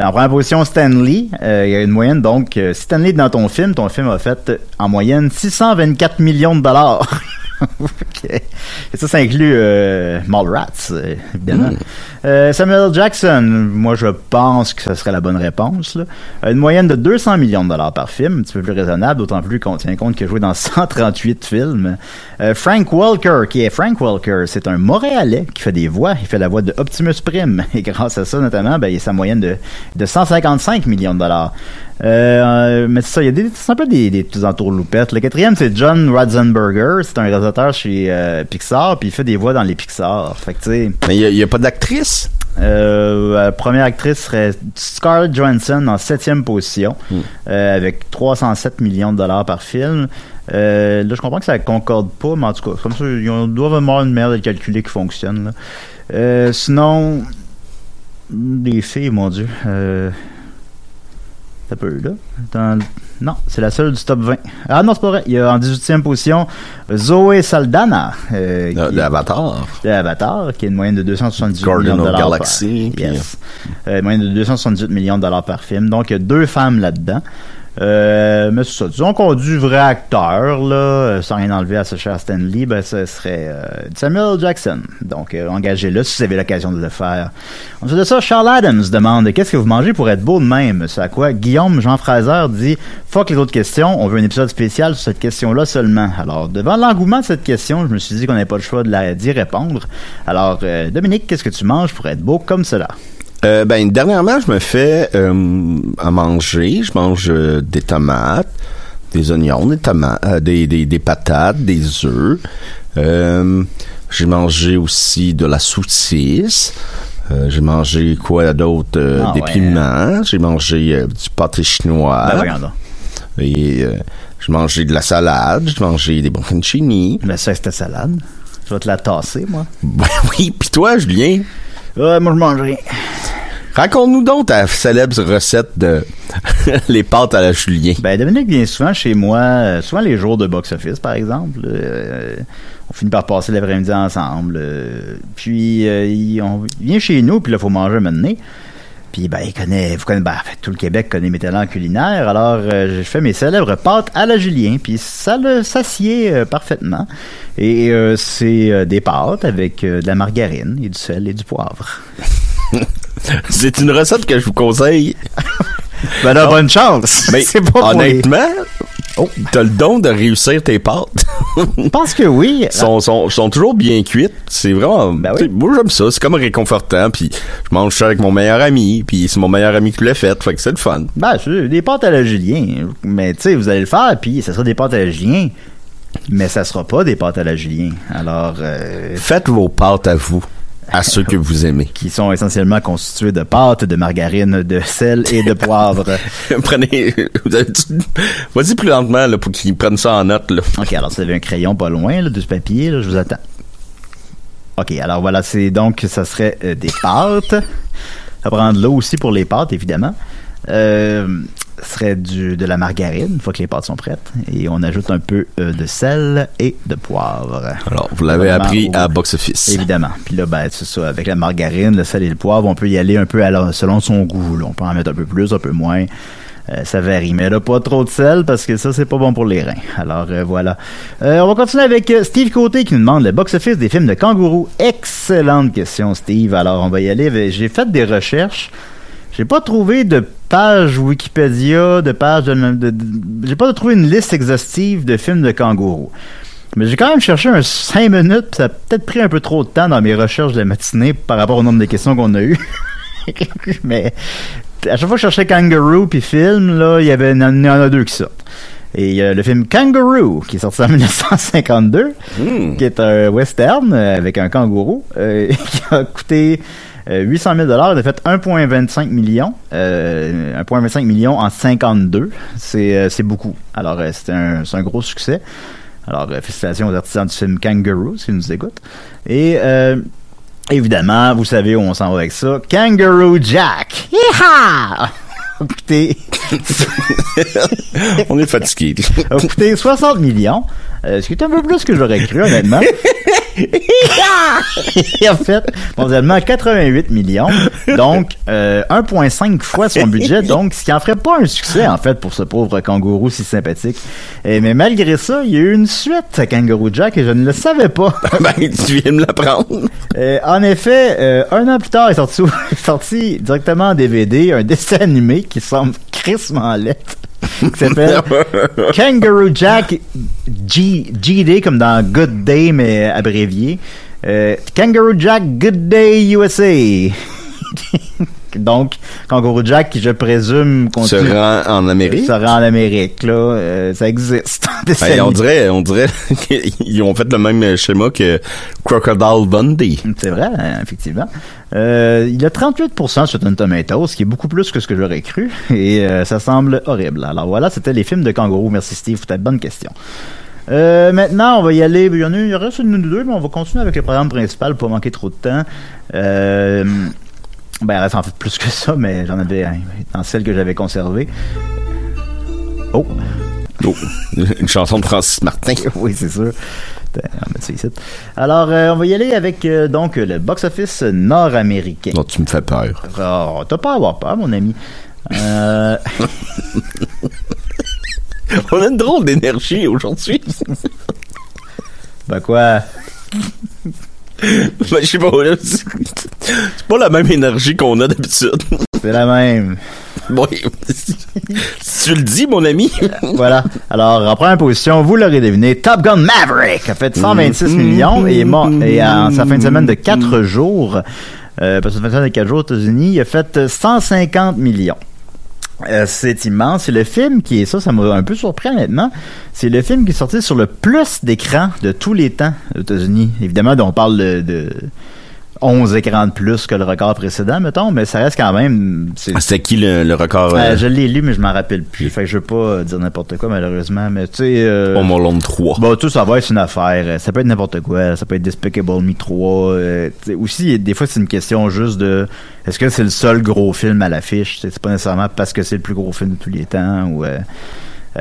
en première position, Stan Lee. Euh, il y a une moyenne donc, si Stan Lee est dans ton film, ton film a fait en moyenne 624 millions de dollars. Ok. Et ça, ça inclut euh, Mallrats, euh, évidemment. Euh, Samuel Jackson, moi je pense que ce serait la bonne réponse. Là. Euh, Une moyenne de 200 millions de dollars par film, un petit peu plus raisonnable, d'autant plus qu'on tient compte qu'il a joué dans 138 films. Euh, Frank Welker, qui est Frank Welker, c'est un Montréalais qui fait des voix. Il fait la voix de Optimus Prime. Et grâce à ça, notamment, ben, il a sa moyenne de, de 155 millions de dollars. Euh, mais c'est ça, il y a des, c'est un peu des, des petits entourloupettes. Le quatrième, c'est John Ratzenberger. C'est un réalisateur chez euh, Pixar, puis il fait des voix dans les Pixar. Fait que, Mais il n'y a, pas d'actrice? euh, la première actrice serait Scarlett Johansson en septième position, euh, avec 307 millions de dollars par film. Là, je comprends que ça concorde pas, mais en tout cas, comme ça, ils doivent avoir une manière de le calculer qui fonctionne. là. Sinon, des filles, mon Dieu. Euh, peu, là. Non, c'est la seule du top 20. Ah non, c'est pas vrai. Il y a en 18e position Zoé Saldana. euh, De- de Avatar, qui a une moyenne de 278 Guardian millions de of dollars. Galaxy, par, puis- yes. Euh, une moyenne de 278 millions de dollars par film. Donc, il y a deux femmes là-dedans. Euh, mais c'est ça. Disons qu'on a du vrai acteur, là, euh, sans rien enlever à ce cher Stan Lee, ben, ce serait euh, Samuel Jackson. Donc, euh, engagez-le si vous avez l'occasion de le faire. Ensuite de ça, Charles Adams demande Qu'est-ce que vous mangez pour être beau de même? C'est à quoi Guillaume Jean Fraser dit Fuck les autres questions, on veut un épisode spécial sur cette question-là seulement. Alors, devant l'engouement de cette question, je me suis dit qu'on n'avait pas le choix de la- d'y répondre. Alors, Dominique, qu'est-ce que tu manges pour être beau comme cela? Euh, ben, dernièrement, je me fais euh, à manger. Je mange euh, des tomates, des oignons, des tomates, euh, des, des, des patates, des œufs. Euh, j'ai mangé aussi de la saucisse. Euh, j'ai mangé quoi d'autre? Ah des ouais. piments. J'ai mangé du pâté chinois. Ben. Et euh, j'ai mangé de la salade. J'ai mangé des bocconcini. Mais ça, c'était salade. Je vais te la tasser, moi. Ben oui, pis toi, Julien? Ouais, moi, je mange rien. Raconte-nous donc ta célèbre recette de les pâtes à la Julien. Ben, Dominique vient souvent chez moi, euh, souvent les jours de box-office, par exemple. Euh, on finit par passer l'après-midi ensemble. euh, puis, euh, il, on- vient chez nous, puis là, il faut manger maintenant. Puis, ben, il connaît, vous connaissez, ben, en fait, tout le Québec connaît mes talents culinaires. Alors, euh, je fais mes célèbres pâtes à la Julien, puis ça le s'assied euh, parfaitement. Et euh, c'est euh, des pâtes avec de la margarine et du sel et du poivre. C'est une recette que je vous conseille. Ben là, bonne chance! Mais c'est pas honnêtement, Oh. t'as le don de réussir tes pâtes. Je pense que oui. sont, sont, sont toujours bien cuites. C'est vraiment. Ben oui. Moi, j'aime ça. C'est comme réconfortant. Puis je mange ça avec mon meilleur ami. Puis c'est mon meilleur ami qui l'a fait. Fait que c'est le fun. Ben, c'est des pâtes à la Julien. Mais tu sais, vous allez le faire, puis ça sera des pâtes à la Julien. Mais ça sera pas des pâtes à la Julien. Alors, euh, Faites vos pâtes à vous. À ceux que vous aimez. qui sont essentiellement constituées de pâtes, de margarine, de sel et de poivre. Prenez. Vas-y plus lentement là, pour qu'ils prennent ça en note. Là. OK, alors vous avez un crayon pas loin, là, de ce papier, là, je vous attends. OK, alors voilà, c'est donc, ça serait euh, des pâtes. À prendre de l'eau aussi pour les pâtes, évidemment. Euh, serait du, de la margarine, une fois que les pâtes sont prêtes. Et on ajoute un peu euh, de sel et de poivre. Alors, vous l'avez appris au- à Box Office. Évidemment. Puis là, ben, c'est ça. Avec la margarine, le sel et le poivre, on peut y aller un peu à la- selon son goût. là. On peut en mettre un peu plus, un peu moins. Euh, ça varie. Mais là, pas trop de sel parce que ça, c'est pas bon pour les reins. Alors, euh, voilà. Euh, on va continuer avec Steve Côté qui nous demande le box-office des films de kangourou. Excellente question, Steve. Alors, on va y aller. J'ai fait des recherches. J'ai pas trouvé de page Wikipédia, de page de, de- de- j'ai pas trouvé une liste exhaustive de films de kangourous. Mais j'ai quand même cherché un 5 minutes, puis ça a peut-être pris un peu trop de temps dans mes recherches de la matinée par rapport au nombre de questions qu'on a eues. Mais à chaque fois que je cherchais Kangaroo puis film, là, il y avait il y en a deux qui sortent. Et il y a le film Kangaroo, qui est sorti en 1952, Hmm. qui est un western euh, avec un kangourou, euh, qui a coûté 800 000 dollars, il a fait 1,25 million, euh, 1,25 million en 52, c'est euh, c'est beaucoup. Alors euh, c'est un, c'est un gros succès. Alors euh, félicitations aux artisans du film Kangaroo, s'ils nous écoutent. Et euh, évidemment, vous savez où on s'en va avec ça, Kangaroo Jack. Yeehaw! Écoutez, On est fatigué. a coûté 60 millions, euh, ce qui est un peu plus que j'aurais cru, honnêtement. Il a fait mondialement 88 millions, donc euh, 1,5 fois son budget, donc ce qui en ferait pas un succès, en fait, pour ce pauvre kangourou si sympathique. Euh, mais malgré ça, il y a eu une suite à Kangaroo Jack et je ne le savais pas. ben, tu viens me l'apprendre. Euh, en effet, euh, un an plus tard est sorti, est sorti directement en DVD un dessin animé qui semble crissement lettre. Qui s'appelle Kangaroo Jack G, GD comme dans Good Day mais abrévié. Euh, Kangaroo Jack Good Day USA. Donc, Kangaroo Jack qui je présume Se continue rend en Amérique? se rend en Amérique là, Euh, ça existe. Ben, on dirait, on dirait qu'ils ont fait le même schéma que Crocodile Bundy. C'est vrai, hein, effectivement. Euh, il a 38% sur Rotten Tomatoes, ce qui est beaucoup plus que ce que j'aurais cru, et euh, ça semble horrible. Alors voilà, c'était les films de kangourou. Merci Steve, c'était une bonne question. Euh, maintenant, on va y aller. Il y en a, il reste une ou deux, mais on va continuer avec le programme principal pour manquer trop de temps. Euh, ben, il reste en fait plus que ça, mais j'en avais hein, dans celle que j'avais conservée. Oh, Oh, une chanson de Francis Martin. oui, c'est sûr. Alors, euh, on va y aller avec euh, donc le box-office nord-américain. Non, tu me fais peur. Oh, t'as pas à avoir peur, mon ami. Euh, On a une drôle d'énergie aujourd'hui. ben quoi? Ben, je sais pas, là, c'est c'est pas la même énergie qu'on a d'habitude. C'est la même. Bon, tu le dis, mon ami. Voilà. Alors, en première position, vous l'aurez deviné, Top Gun Maverick a fait 126 millions et, est mort, et en sa fin de semaine de 4 jours, euh, parce que sa fin de semaine de 4 jours aux États-Unis, il a fait 150 millions. Euh, c'est immense. C'est le film qui est ça, ça m'a un peu surpris honnêtement. C'est le film qui est sorti sur le plus d'écrans de tous les temps aux États-Unis. Évidemment, on parle de, de, 11 écrans de plus que le record précédent, mettons, mais ça reste quand même. C'est ah, qui le, record euh, Je l'ai lu, mais je m'en rappelle plus. Fait que je veux pas dire n'importe quoi, malheureusement. Mais tu sais. Euh, Home Alone 3. Bon, tout ça va être une affaire. Ça peut être n'importe quoi. Ça peut être Despicable Me 3. Euh, aussi, des fois, c'est une question juste de. Est-ce que c'est le seul gros film à l'affiche C'est pas nécessairement parce que c'est le plus gros film de tous les temps ou. Euh,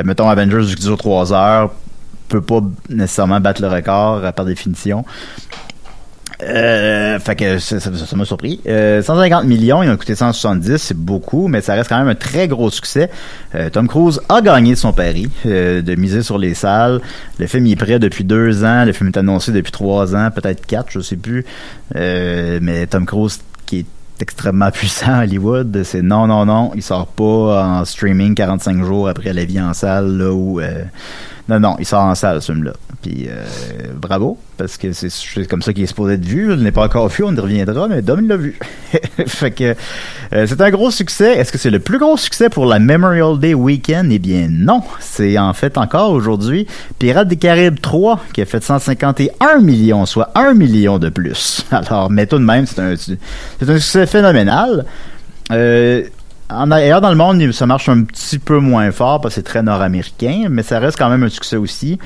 mettons Avengers qui dure 3 heures peut pas nécessairement battre le record par définition. Euh, fait que ça m'a surpris. 150 euh, millions, il a coûté 170, c'est beaucoup, mais ça reste quand même un très gros succès. Euh, Tom Cruise a gagné son pari de miser sur les salles. Le film est prêt depuis deux ans, le film est annoncé depuis trois ans, peut-être quatre, je sais plus. mais Tom Cruise qui est extrêmement puissant à Hollywood, c'est non, non, non, il sort pas en streaming 45 jours après la vie en salle, là où non, non, il sort en salle, ce film-là. Puis euh, bravo, parce que c'est comme ça qu'il est supposé être vu. Il n'est pas encore vu, on y reviendra, mais Dom l'a vu. fait que euh, c'est un gros succès. Est-ce que c'est le plus gros succès pour la Memorial Day Weekend? Eh bien non. C'est en fait encore aujourd'hui Pirates des Caraïbes 3 qui a fait 151 millions, soit 1 million de plus. Alors, mais tout de même, c'est un, un succès phénoménal. Euh, en ailleurs dans le monde, ça marche un petit peu moins fort parce que c'est très nord-américain, mais ça reste quand même un succès aussi.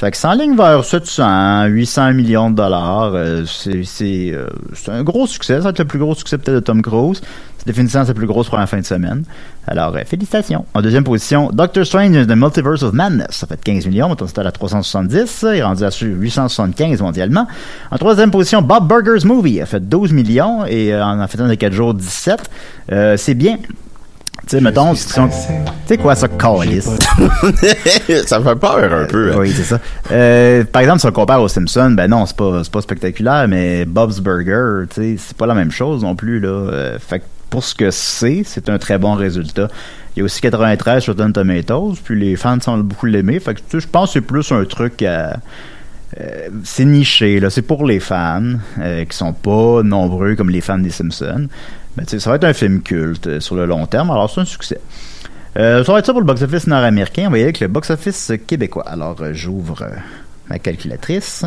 Fait que c'est en ligne vers 700, 800 millions de dollars. Euh, c'est, c'est, euh, c'est un gros succès. Ça va être le plus gros succès peut-être de Tom Cruise. C'est définitivement sa plus grosse la fin de semaine. Alors, euh, félicitations. En deuxième position, Doctor Strange The Multiverse of Madness. Ça fait 15 millions. Maintenant, c'était à 370. Il est rendu à 875 mondialement. En troisième position, Bob Burger's Movie. a fait 12 millions et en a fait un de 4 jours, 17. c'est bien. Tu sais, mettons, tu sais quoi, ça, calice? ça fait peur un peu. Hein. Oui, c'est ça. Euh, par exemple, si on compare aux Simpsons, ben non, c'est pas, pas spectaculaire, mais Bob's Burger, tu sais, c'est pas la même chose non plus, là. Euh, fait que pour ce que c'est, c'est un très bon résultat. Il y a aussi 93 sur Rotten Tomatoes, puis les fans semblent beaucoup l'aimer. Fait que, je pense que c'est plus un truc à... Euh, c'est niché, là. C'est pour les fans, qui sont pas nombreux comme les fans des Simpsons. Mais ça va être un film culte euh, sur le long terme, alors c'est un succès. Euh, ça va être ça pour le box-office nord-américain. On va y aller avec le box-office québécois. Alors, euh, j'ouvre ma calculatrice.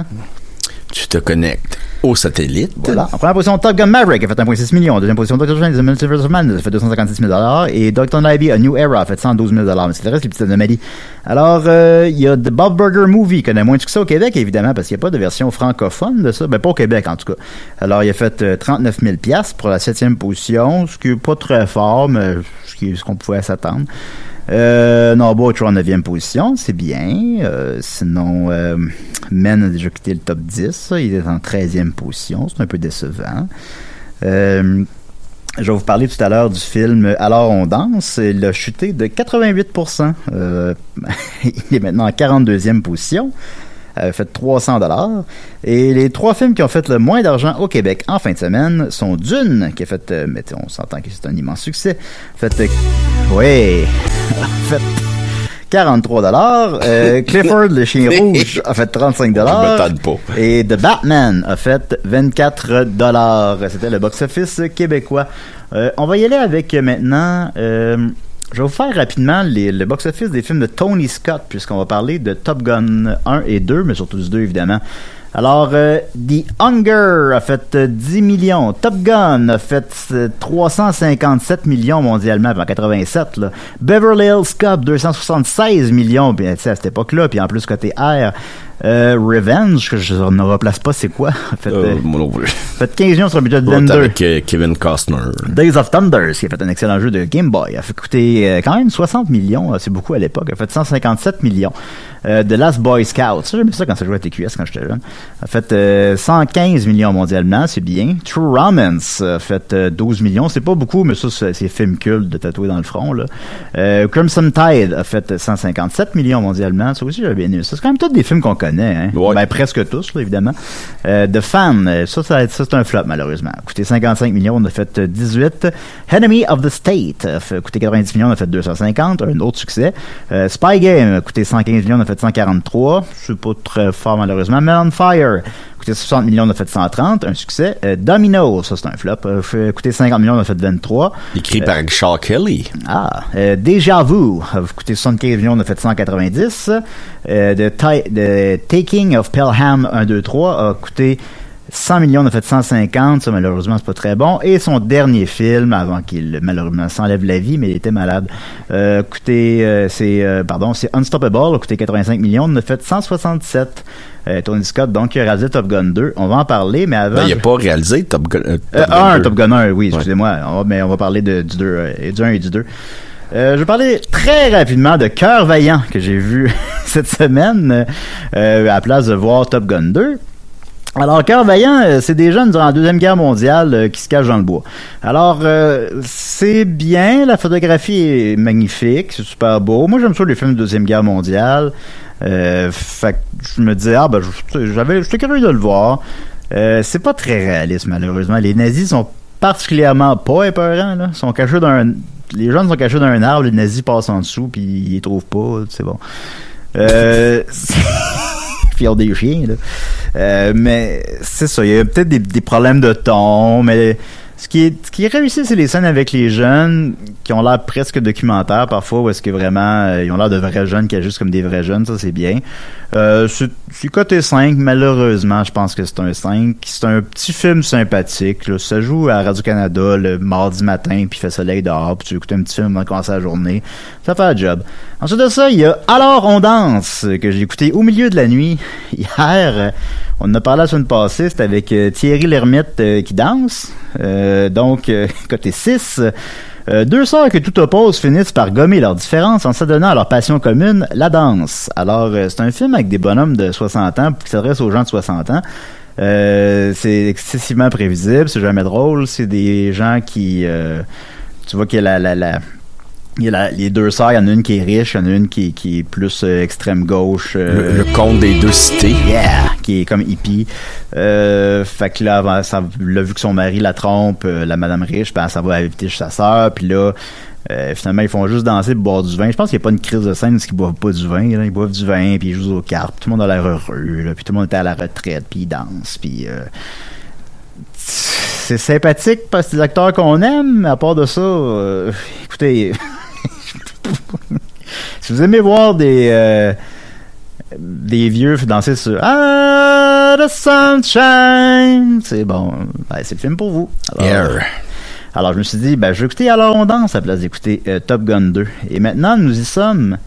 Tu te connectes au satellite. Voilà. En première position, Top Gun Maverick a fait 1,6 million. Deuxième position, Doctor Strange The Multiverse of Madness a fait 256 000 Et Doctor Ivy A New Era a fait 112 000 Mais c'est le reste, les petites anomalies. Alors, euh, il y a The Bob Burger Movie, qui connaît moins de succès au Québec, évidemment, parce qu'il n'y a pas de version francophone de ça. Ben, pas au Québec, en tout cas. Alors, il a fait 39 000 pour la septième position, ce qui est pas très fort, mais ce qu'on pouvait s'attendre. Euh, Norbo est en 9e position, c'est bien. Euh, sinon, euh, Men a déjà quitté le top 10. Il est en 13e position, c'est un peu décevant. Euh, je vais vous parler tout à l'heure du film Alors on danse. Il a chuté de 88%. Euh, il est maintenant en 42e position a fait 300 dollars. Et les trois films qui ont fait le moins d'argent au Québec en fin de semaine sont Dune, qui a fait, euh, mais on s'entend que c'est un immense succès, fait, euh, oui, fait 43 dollars. Euh, Clifford le chien rouge a fait 35 dollars. Et The Batman a fait 24 dollars. C'était le box-office québécois. on va y aller avec maintenant. Je vais vous faire rapidement le box-office des films de Tony Scott, puisqu'on va parler de Top Gun 1 et 2, mais surtout 2 évidemment. Alors, euh, The Hunger a fait 10 euh, millions. Top Gun a fait 357 euh, millions mondialement en 87. Là. Beverly Hills Cop, 276 millions bien, à cette époque-là. Puis en plus, côté R, euh, Revenge, que je ne replace pas, c'est quoi? fait, euh, euh fait 15 millions sur un budget de 22. Avec euh, Kevin Costner. Days of Thunder, qui a fait un excellent jeu de Game Boy, a fait coûter quand même 60 millions, c'est beaucoup à l'époque, a fait 157 millions. The Last Boy Scout, j'aimais ça quand ça jouait à TQS quand j'étais jeune, a fait 115 millions mondialement, c'est bien. True Romance a fait 12 millions, c'est pas beaucoup, mais ça, c'est film culte de tatouer dans le front. Là. Crimson Tide a fait 157 millions mondialement, ça aussi j'avais bien aimé. C'est quand même tous des films qu'on connaît Hein. Ben, presque tous, évidemment. Euh, The Fan, euh, ça, ça, c'est un flop, malheureusement. Coûté 55 millions, on a fait 18. Enemy of the State, a coûté 90 millions, on a fait 250, un autre succès. Euh, Spy Game, a coûté 115 millions, on a fait 143. C'est pas très fort, malheureusement. Melon Fire, coûté 60 millions, on a fait 130, un succès. Euh, Domino, ça c'est un flop, euh, coûté 50 millions, on a fait 23. Écrit par Shaw Kelly. Ah, euh, Déjà Vu, a coûté 75 millions, on a fait 190. Euh, the, the, Taking of Pelham 1, 2, 3 a coûté 100 millions, on a fait 150, ça malheureusement c'est pas très bon. Et son dernier film, avant qu'il malheureusement s'enlève la vie, mais il était malade, euh, coûté, euh, c'est, euh, pardon, c'est Unstoppable, a coûté 85 millions, on a fait 167. Euh, Tony Scott, donc, il a réalisé Top Gun 2. On va en parler, mais avant. Ben, il a pas réalisé Top Gun. euh, Euh, Top Gun un, 2. Top Gun 1, oui, excusez-moi. Mais on va parler de, du 2, euh, et du 1 et du 2. Euh, je vais parler très rapidement de Cœur Vaillant que j'ai vu cette semaine euh, à la place de voir Top Gun 2. Alors, Cœur Vaillant, euh, c'est des jeunes durant la Deuxième Guerre mondiale euh, qui se cachent dans le bois. Alors, euh, c'est bien, la photographie est magnifique, c'est super beau. Moi, j'aime ça les films de Deuxième Guerre mondiale. Euh, fait que je me disais, ah ben, j'avais, j'étais curieux de le voir. Euh, c'est pas très réaliste, malheureusement. Les nazis sont particulièrement pas épeurants, là. Ils sont cachés d'un... Les jeunes sont cachés dans un arbre, les nazis passent en dessous, puis ils les trouvent pas, c'est bon. Euh... puis des chiens, là. Euh, mais c'est ça, il y a peut-être des, des problèmes de ton, mais ce qui est, réussi, c'est les scènes avec les jeunes qui ont l'air presque documentaires parfois, où est-ce que vraiment euh, ils ont l'air de vrais jeunes qui agissent comme des vrais jeunes, ça c'est bien. Euh, c'est côté 5, malheureusement, je pense que c'est un 5. C'est un petit film sympathique. Là. Ça joue à Radio-Canada le mardi matin, puis il fait soleil dehors, puis tu écoutes un petit film avant de commencer la journée. Ça fait le job. Ensuite de ça, il y a Alors on danse, que j'ai écouté au milieu de la nuit hier. On en a parlé la semaine passée, c'était avec euh, Thierry Lhermitte euh, qui danse. Euh, donc, euh, côté 6. Euh, deux sœurs que tout oppose finissent par gommer leurs différences en s'adonnant à leur passion commune, la danse. Alors, euh, c'est un film avec des bonhommes de 60 ans qui s'adresse aux gens de 60 ans. Euh, c'est excessivement prévisible, c'est jamais drôle. C'est des gens qui... euh, tu vois a la... la, la il y a la- les deux sœurs, il y en a une qui est riche, il y en a une qui, qui est plus euh, extrême gauche. euh, Le, le conte des deux cités. Yeah! Qui est comme hippie. Euh, fait que là, avant, ça, là, vu que son mari la trompe, la madame riche, ben, ça va inviter chez sa sœur. Puis là, finalement, ils font juste danser pour boire du vin. Je pense qu'il n'y a pas une crise de scène parce qu'ils boivent pas du vin. Là. Ils boivent du vin, puis ils jouent aux cartes. Tout le monde a l'air heureux. Là, puis tout le monde est à la retraite, puis ils dansent. Puis... c'est sympathique parce que c'est des acteurs qu'on aime, mais à part de ça, écoutez, si vous aimez voir des euh, des vieux danser sur Ah, the sunshine, c'est bon, ben, c'est le film pour vous. Alors, Yeah. alors je me suis dit, ben je vais écouter Alors on danse à la place d'écouter euh, Top Gun 2. Et maintenant nous y sommes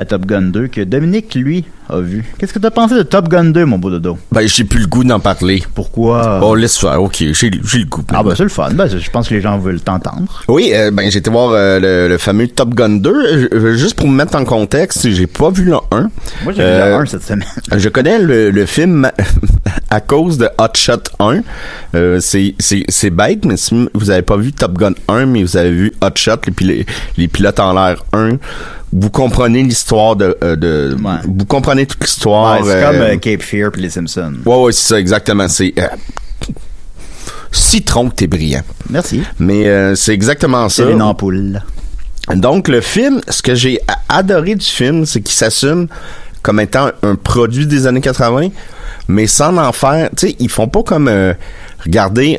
à Top Gun 2 que Dominique lui a vu. Qu'est-ce que tu as pensé de Top Gun 2 mon beau dodo? Ben, j'ai plus le goût d'en parler. Pourquoi? Oh, laisse faire. Ok, j'ai le goût. Ah ben c'est le fun, ben, je pense que les gens veulent t'entendre. Oui, euh, ben j'ai été voir euh, le, le fameux Top Gun 2. Euh, je- juste pour me mettre en contexte, j'ai pas vu le 1. Moi j'ai Euh, vu le 1 cette semaine. Je connais le, le film à cause de Hot Shot 1. Euh, c'est, bête, mais si vous avez pas vu Top Gun 1, mais vous avez vu Hot Shot, les, pil- les pilotes en l'air 1, vous comprenez l'histoire de... euh, de Ouais. Vous comprenez toute l'histoire. Ouais, c'est euh, comme euh, Cape Fear puis les Simpsons. Ouais, ouais, c'est ça, exactement. C'est... euh, citron que t'es brillant. Merci. Mais euh, c'est exactement ça. C'est une ampoule. Donc le film, ce que j'ai adoré du film, c'est qu'il s'assume comme étant un produit des années 80, mais sans en faire, tu sais, ils font pas comme euh, regardez,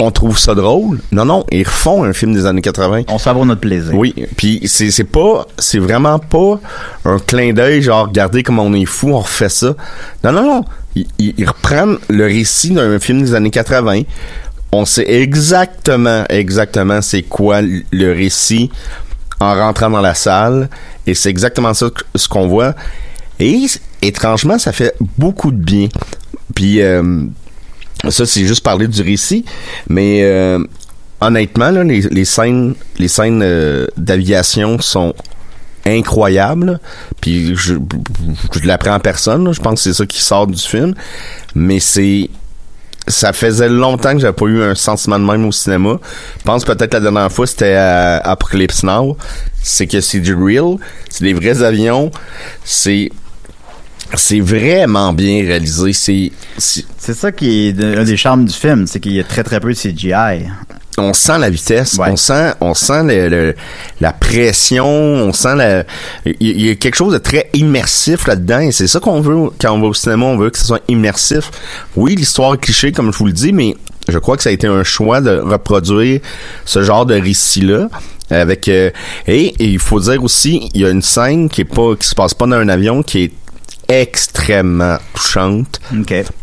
on, trouve ça drôle. Non non, ils refont un film des années 80. On savoure notre plaisir. Oui, puis c'est c'est pas c'est vraiment pas un clin d'œil genre regardez comme on est fou, on refait ça. Non non non, ils, ils- ils reprennent le récit d'un film des années 80. On sait exactement exactement c'est quoi le récit en rentrant dans la salle et c'est exactement ça que- ce qu'on voit. Et étrangement, ça fait beaucoup de bien. Puis euh, ça, c'est juste parler du récit, mais euh, honnêtement, les, les scènes, les scènes euh, d'aviation sont incroyables. Puis je, je l'apprends en personne. Je pense que c'est ça qui sort du film. Mais c'est ça faisait longtemps que j'avais pas eu un sentiment de même au cinéma. Je pense peut-être la dernière fois c'était à Apocalypse Now. C'est que c'est du real, c'est des vrais avions, c'est c'est vraiment bien réalisé. C'est c'est- C'est ça qui est de- un des charmes du film, c'est qu'il y a très très peu de CGI. on sent la vitesse, Ouais. on sent, on sent le- le- la pression, on sent la, il y, il y a quelque chose de très immersif là-dedans et c'est ça qu'on veut quand on va au cinéma, on veut que ce soit immersif. Oui, l'histoire est cliché comme je vous le dis, mais je crois que ça a été un choix de reproduire ce genre de récit-là. Avec euh, et, et il faut dire aussi, il y a une scène qui est pas, qui se passe pas dans un avion, qui est extrêmement touchante.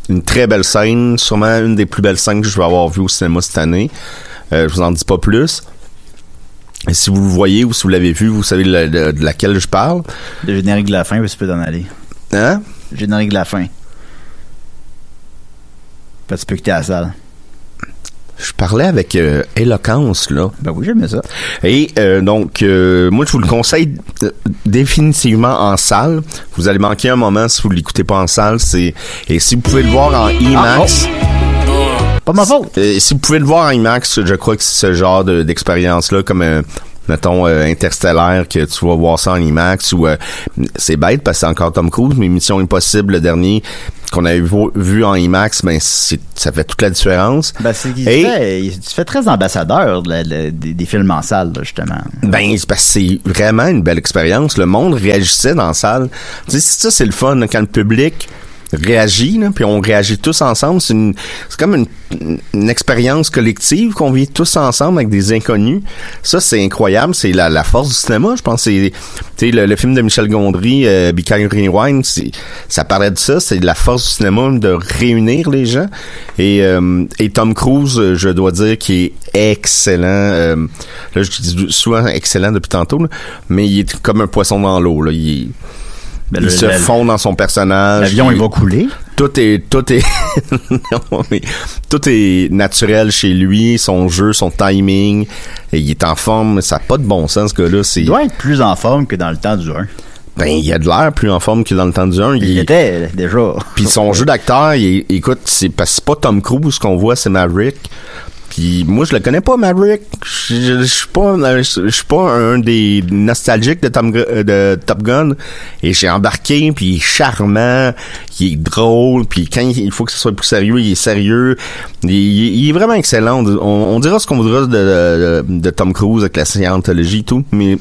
Une très belle scène, sûrement une des plus belles scènes que je vais avoir vues au cinéma cette année. Euh, je vous en dis pas plus. Et si vous le voyez ou si vous l'avez vu, vous savez de, de- de laquelle je parle. Le générique de la fin, tu peux t'en aller? Hein? Le générique de la fin. Parce que tu peux quitter la salle. Je parlais avec euh, éloquence, là. Ben oui, j'aimais ça. Et euh, donc, euh, moi, je vous le conseille euh, définitivement en salle. Vous allez manquer un moment si vous l'écoutez pas en salle. C'est et si vous pouvez le voir en IMAX, Pas ma faute. euh, si vous pouvez le voir en IMAX, je crois que c'est ce genre de- d'expérience-là, comme euh, mettons euh, Interstellaire, que tu vas voir ça en IMAX ou euh, c'est bête parce que c'est encore Tom Cruise, mais Mission Impossible, le dernier qu'on avait vu, vu en IMAX, ben c'est ça fait toute la différence. Ben, c'est qu'il Et- fait, il se fait très ambassadeur des, des films en salle, là, justement. Ben, c'est parce que c'est vraiment une belle expérience. Le monde réagissait dans la salle. Tu sais, ça, c'est le fun, quand le public réagit, là, puis on réagit tous ensemble. C'est c'est comme une, une expérience collective qu'on vit tous ensemble avec des inconnus. Ça, c'est incroyable. C'est la, la force du cinéma. Je pense c'est, le, le film de Michel Gondry, euh, Kind Rewind, ça parlait de ça. C'est la force du cinéma de réunir les gens. Et, euh, et Tom Cruise, je dois dire qu'il est excellent. euh, là, je dis souvent excellent depuis tantôt, là, mais il est comme un poisson dans l'eau. Il, est- Ben, il le- se fond dans son personnage. L'avion, il va couler. Tout est, tout est, non, mais tout est naturel chez lui, son jeu, son timing. Et il est en forme, ça n'a pas de bon sens, ce gars-là. Il doit être plus en forme que dans le temps du 1. ben, il a de l'air plus en forme que dans le temps du 1. Il, Il- était déjà. Puis son jeu d'acteur, écoute, c'est parce que c'est pas Tom Cruise qu'on voit, c'est Maverick. Moi, je le connais pas, Maverick. Je suis pas, je suis pas un des nostalgiques de, Tom, de Top Gun. Et j'ai embarqué, puis il est charmant, il est drôle, puis quand il faut que ce soit plus sérieux, il est sérieux. Il, est vraiment excellent. On, dira ce qu'on voudra de, de, de Tom Cruise avec la scientologie et tout, mais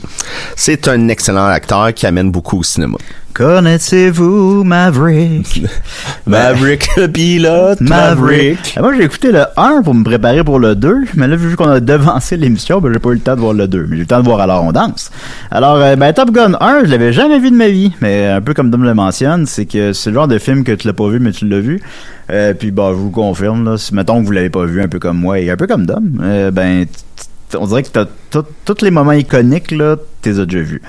c'est un excellent acteur qui amène beaucoup au cinéma. Connaissez-vous Maverick? Maverick, le pilote, Maverick. Ah, Moi, j'ai écouté le 1 pour me préparer pour le 2, mais là, vu qu'on a devancé l'émission, ben, j'ai pas eu le temps de voir le 2, mais j'ai eu le temps de voir Alors on danse. Alors, ben, Top Gun 1, je l'avais jamais vu de ma vie, mais un peu comme Dom le mentionne, c'est que c'est le genre de film que tu l'as pas vu, mais tu l'as vu. Euh, puis, bah, je vous confirme, là, si, mettons que vous l'avez pas vu, un peu comme moi, et un peu comme Dom, euh, ben, on dirait que t'as tous les moments iconiques, là, t'es déjà vus.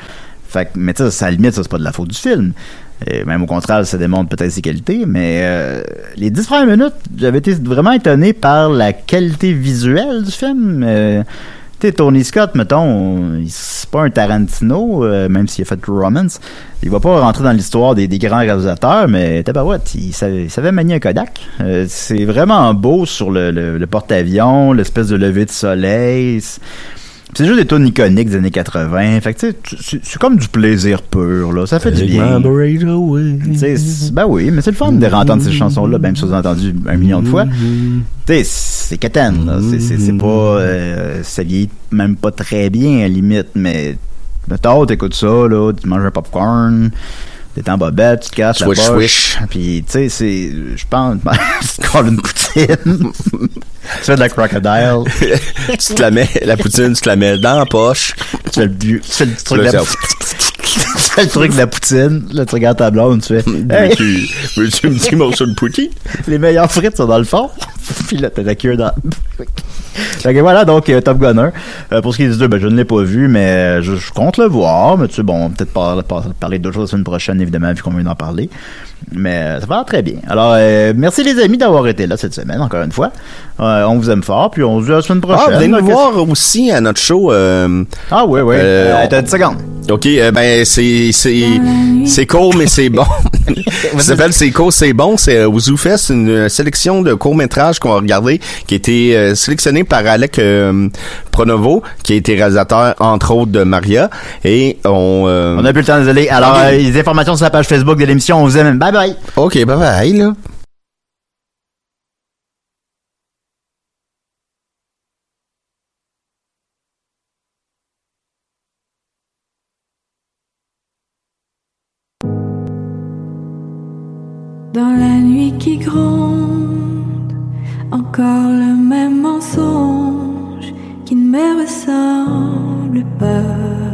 Fait que, mais sais, à la limite, ça, c'est pas de la faute du film. Même au contraire, ça démontre peut-être ses qualités, mais euh, les dix premières minutes, j'avais été vraiment étonné par la qualité visuelle du film. Euh, tu Tony Scott, mettons, c'est pas un Tarantino, euh, même s'il a fait Romance. Il va pas rentrer dans l'histoire des, grands réalisateurs, mais tabarouette, il savait, il savait manier un Kodak. C'est vraiment beau sur le- le porte-avions, l'espèce de lever de soleil. C'est- juste des tunes iconiques des années 80. Fait que, tu sais, tu- c'est comme du plaisir pur, là. Ça fait du bien. Ben oui, mais c'est le fun de entendre ces chansons-là, même si vous avez entendu un million de fois. Tu sais, c'est là. C'est- pas... euh, ça vieillit même pas très bien, à la limite, mais... Mettons, t'écoutes ça, là, tu manges un popcorn, t'es en bobette, tu te casses la Swish, poche. swish. Puis, tu sais, c'est... Je pense... tu te colles une poutine. tu fais de la crocodile. tu te la mets, la poutine, tu te la mets dans la poche. tu fais le, bu- tu fais le truc de la tu fais le truc de la poutine. Là, tu regardes ta blonde, tu fais... Hey, Veux-tu veux-tu un petit morceau de poutine? les meilleures frites sont dans le fond. Puis voilà, donc euh, Top Gunner. Euh, pour ce qui est du 2, ben, je ne l'ai pas vu, mais euh, je, compte le voir. Mais tu sais, bon, peut-être par- parler d'autres choses la semaine prochaine, évidemment, vu qu'on vient d'en parler. Mais euh, ça va très bien. Alors, euh, merci les amis d'avoir été là cette semaine, encore une fois. Euh, on vous aime fort, puis on se dit à la semaine Ah, prochaine. venez nous voir aussi à notre show. euh, Ah oui, oui. T'as une seconde. OK, ben c'est c'est court mais c'est bon. Ça s'appelle c'est court c'est bon, c'est au ZooFest une sélection de courts-métrages qu'on a regardé qui a été euh, sélectionné par Alec Pronovo qui a été réalisateur entre autres de Maria et on On a plus le temps, désolé. Alors, les informations sur la page Facebook de l'émission, on vous aime. Bye bye. OK, bye bye là. Dans la nuit qui gronde, encore le même mensonge qui ne me ressemble pas.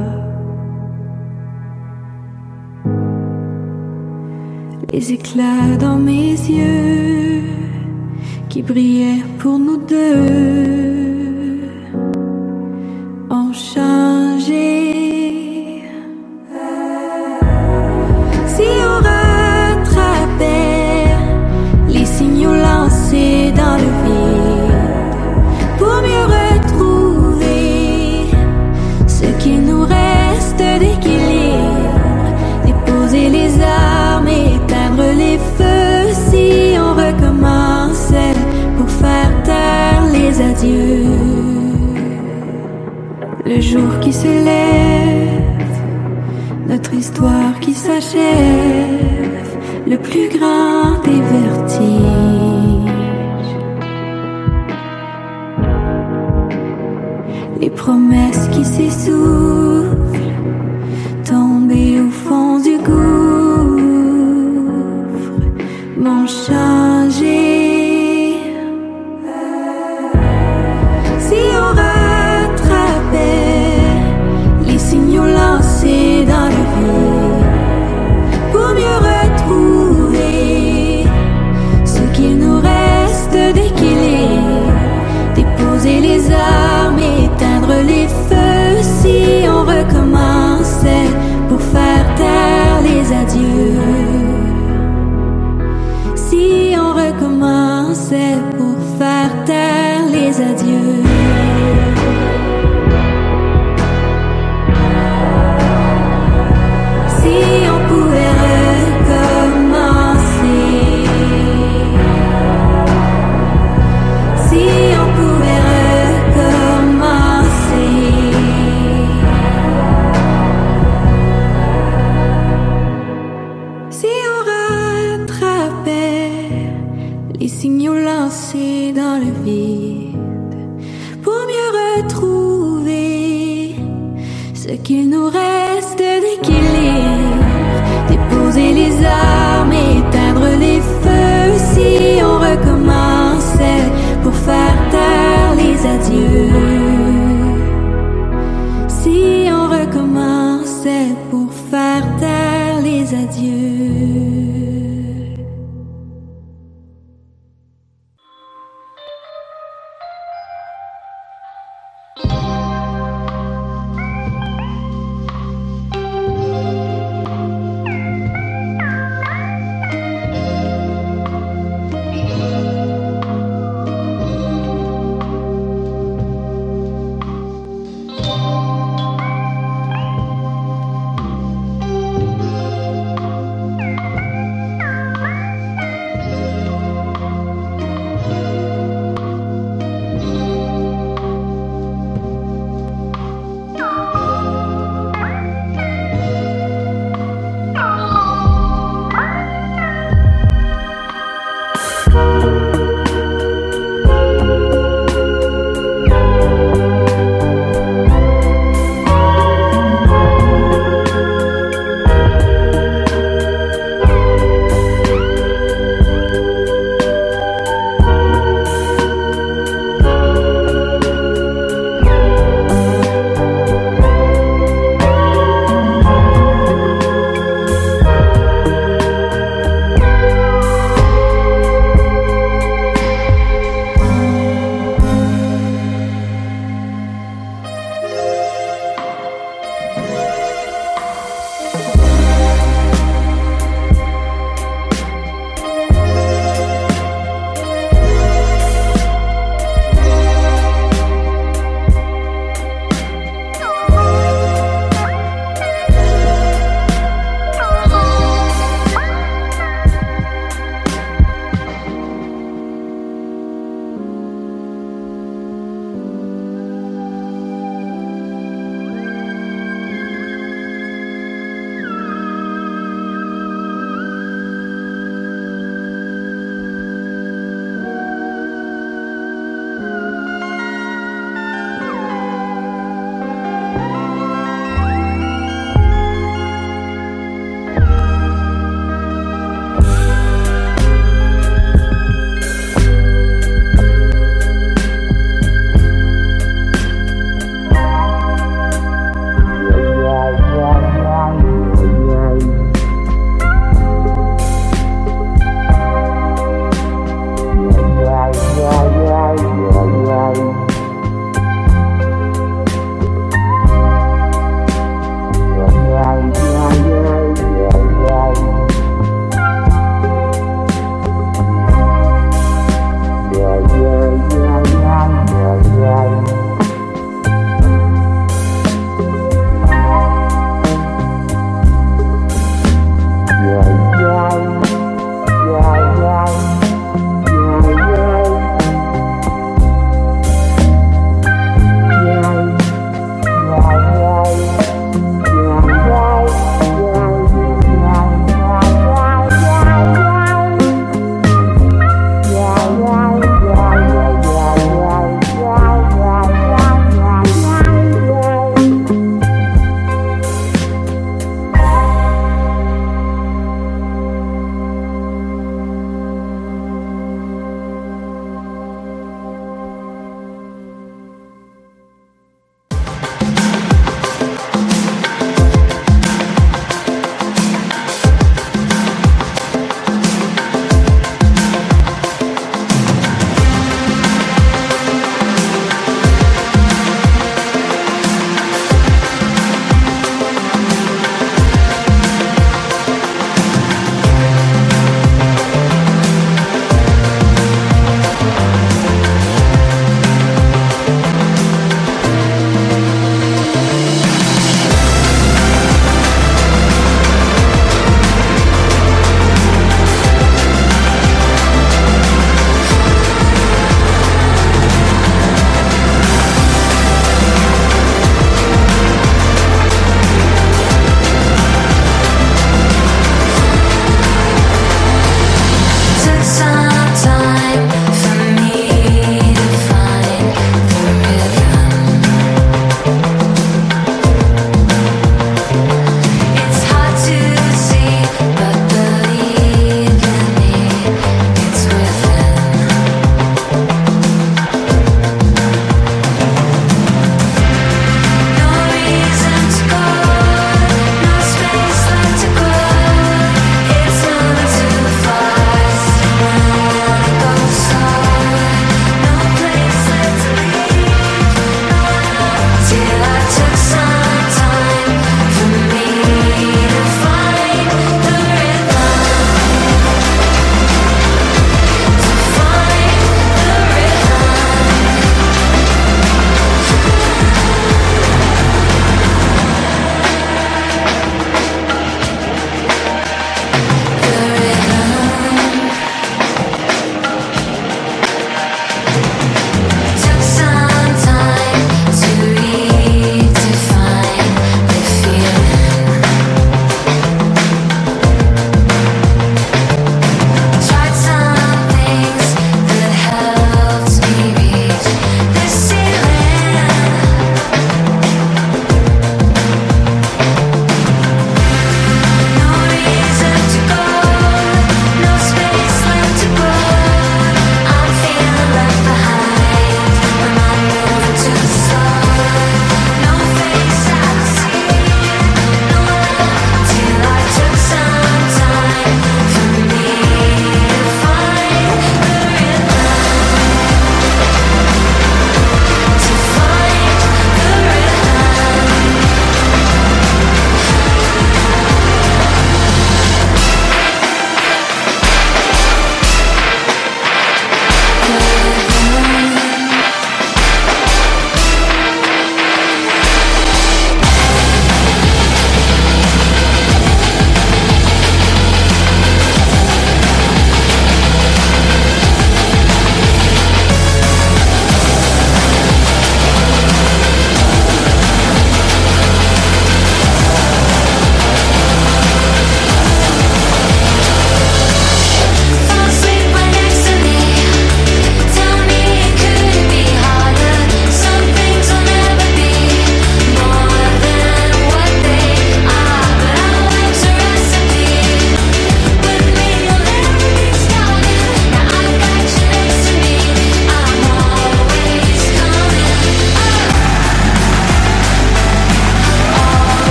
les éclats dans mes yeux qui brillèrent pour nous deux ont changé. le jour qui se lève, notre histoire qui s'achève, le plus grand des vertiges. Les promesses qui s'essoufflent c'est pour faire taire les adieux.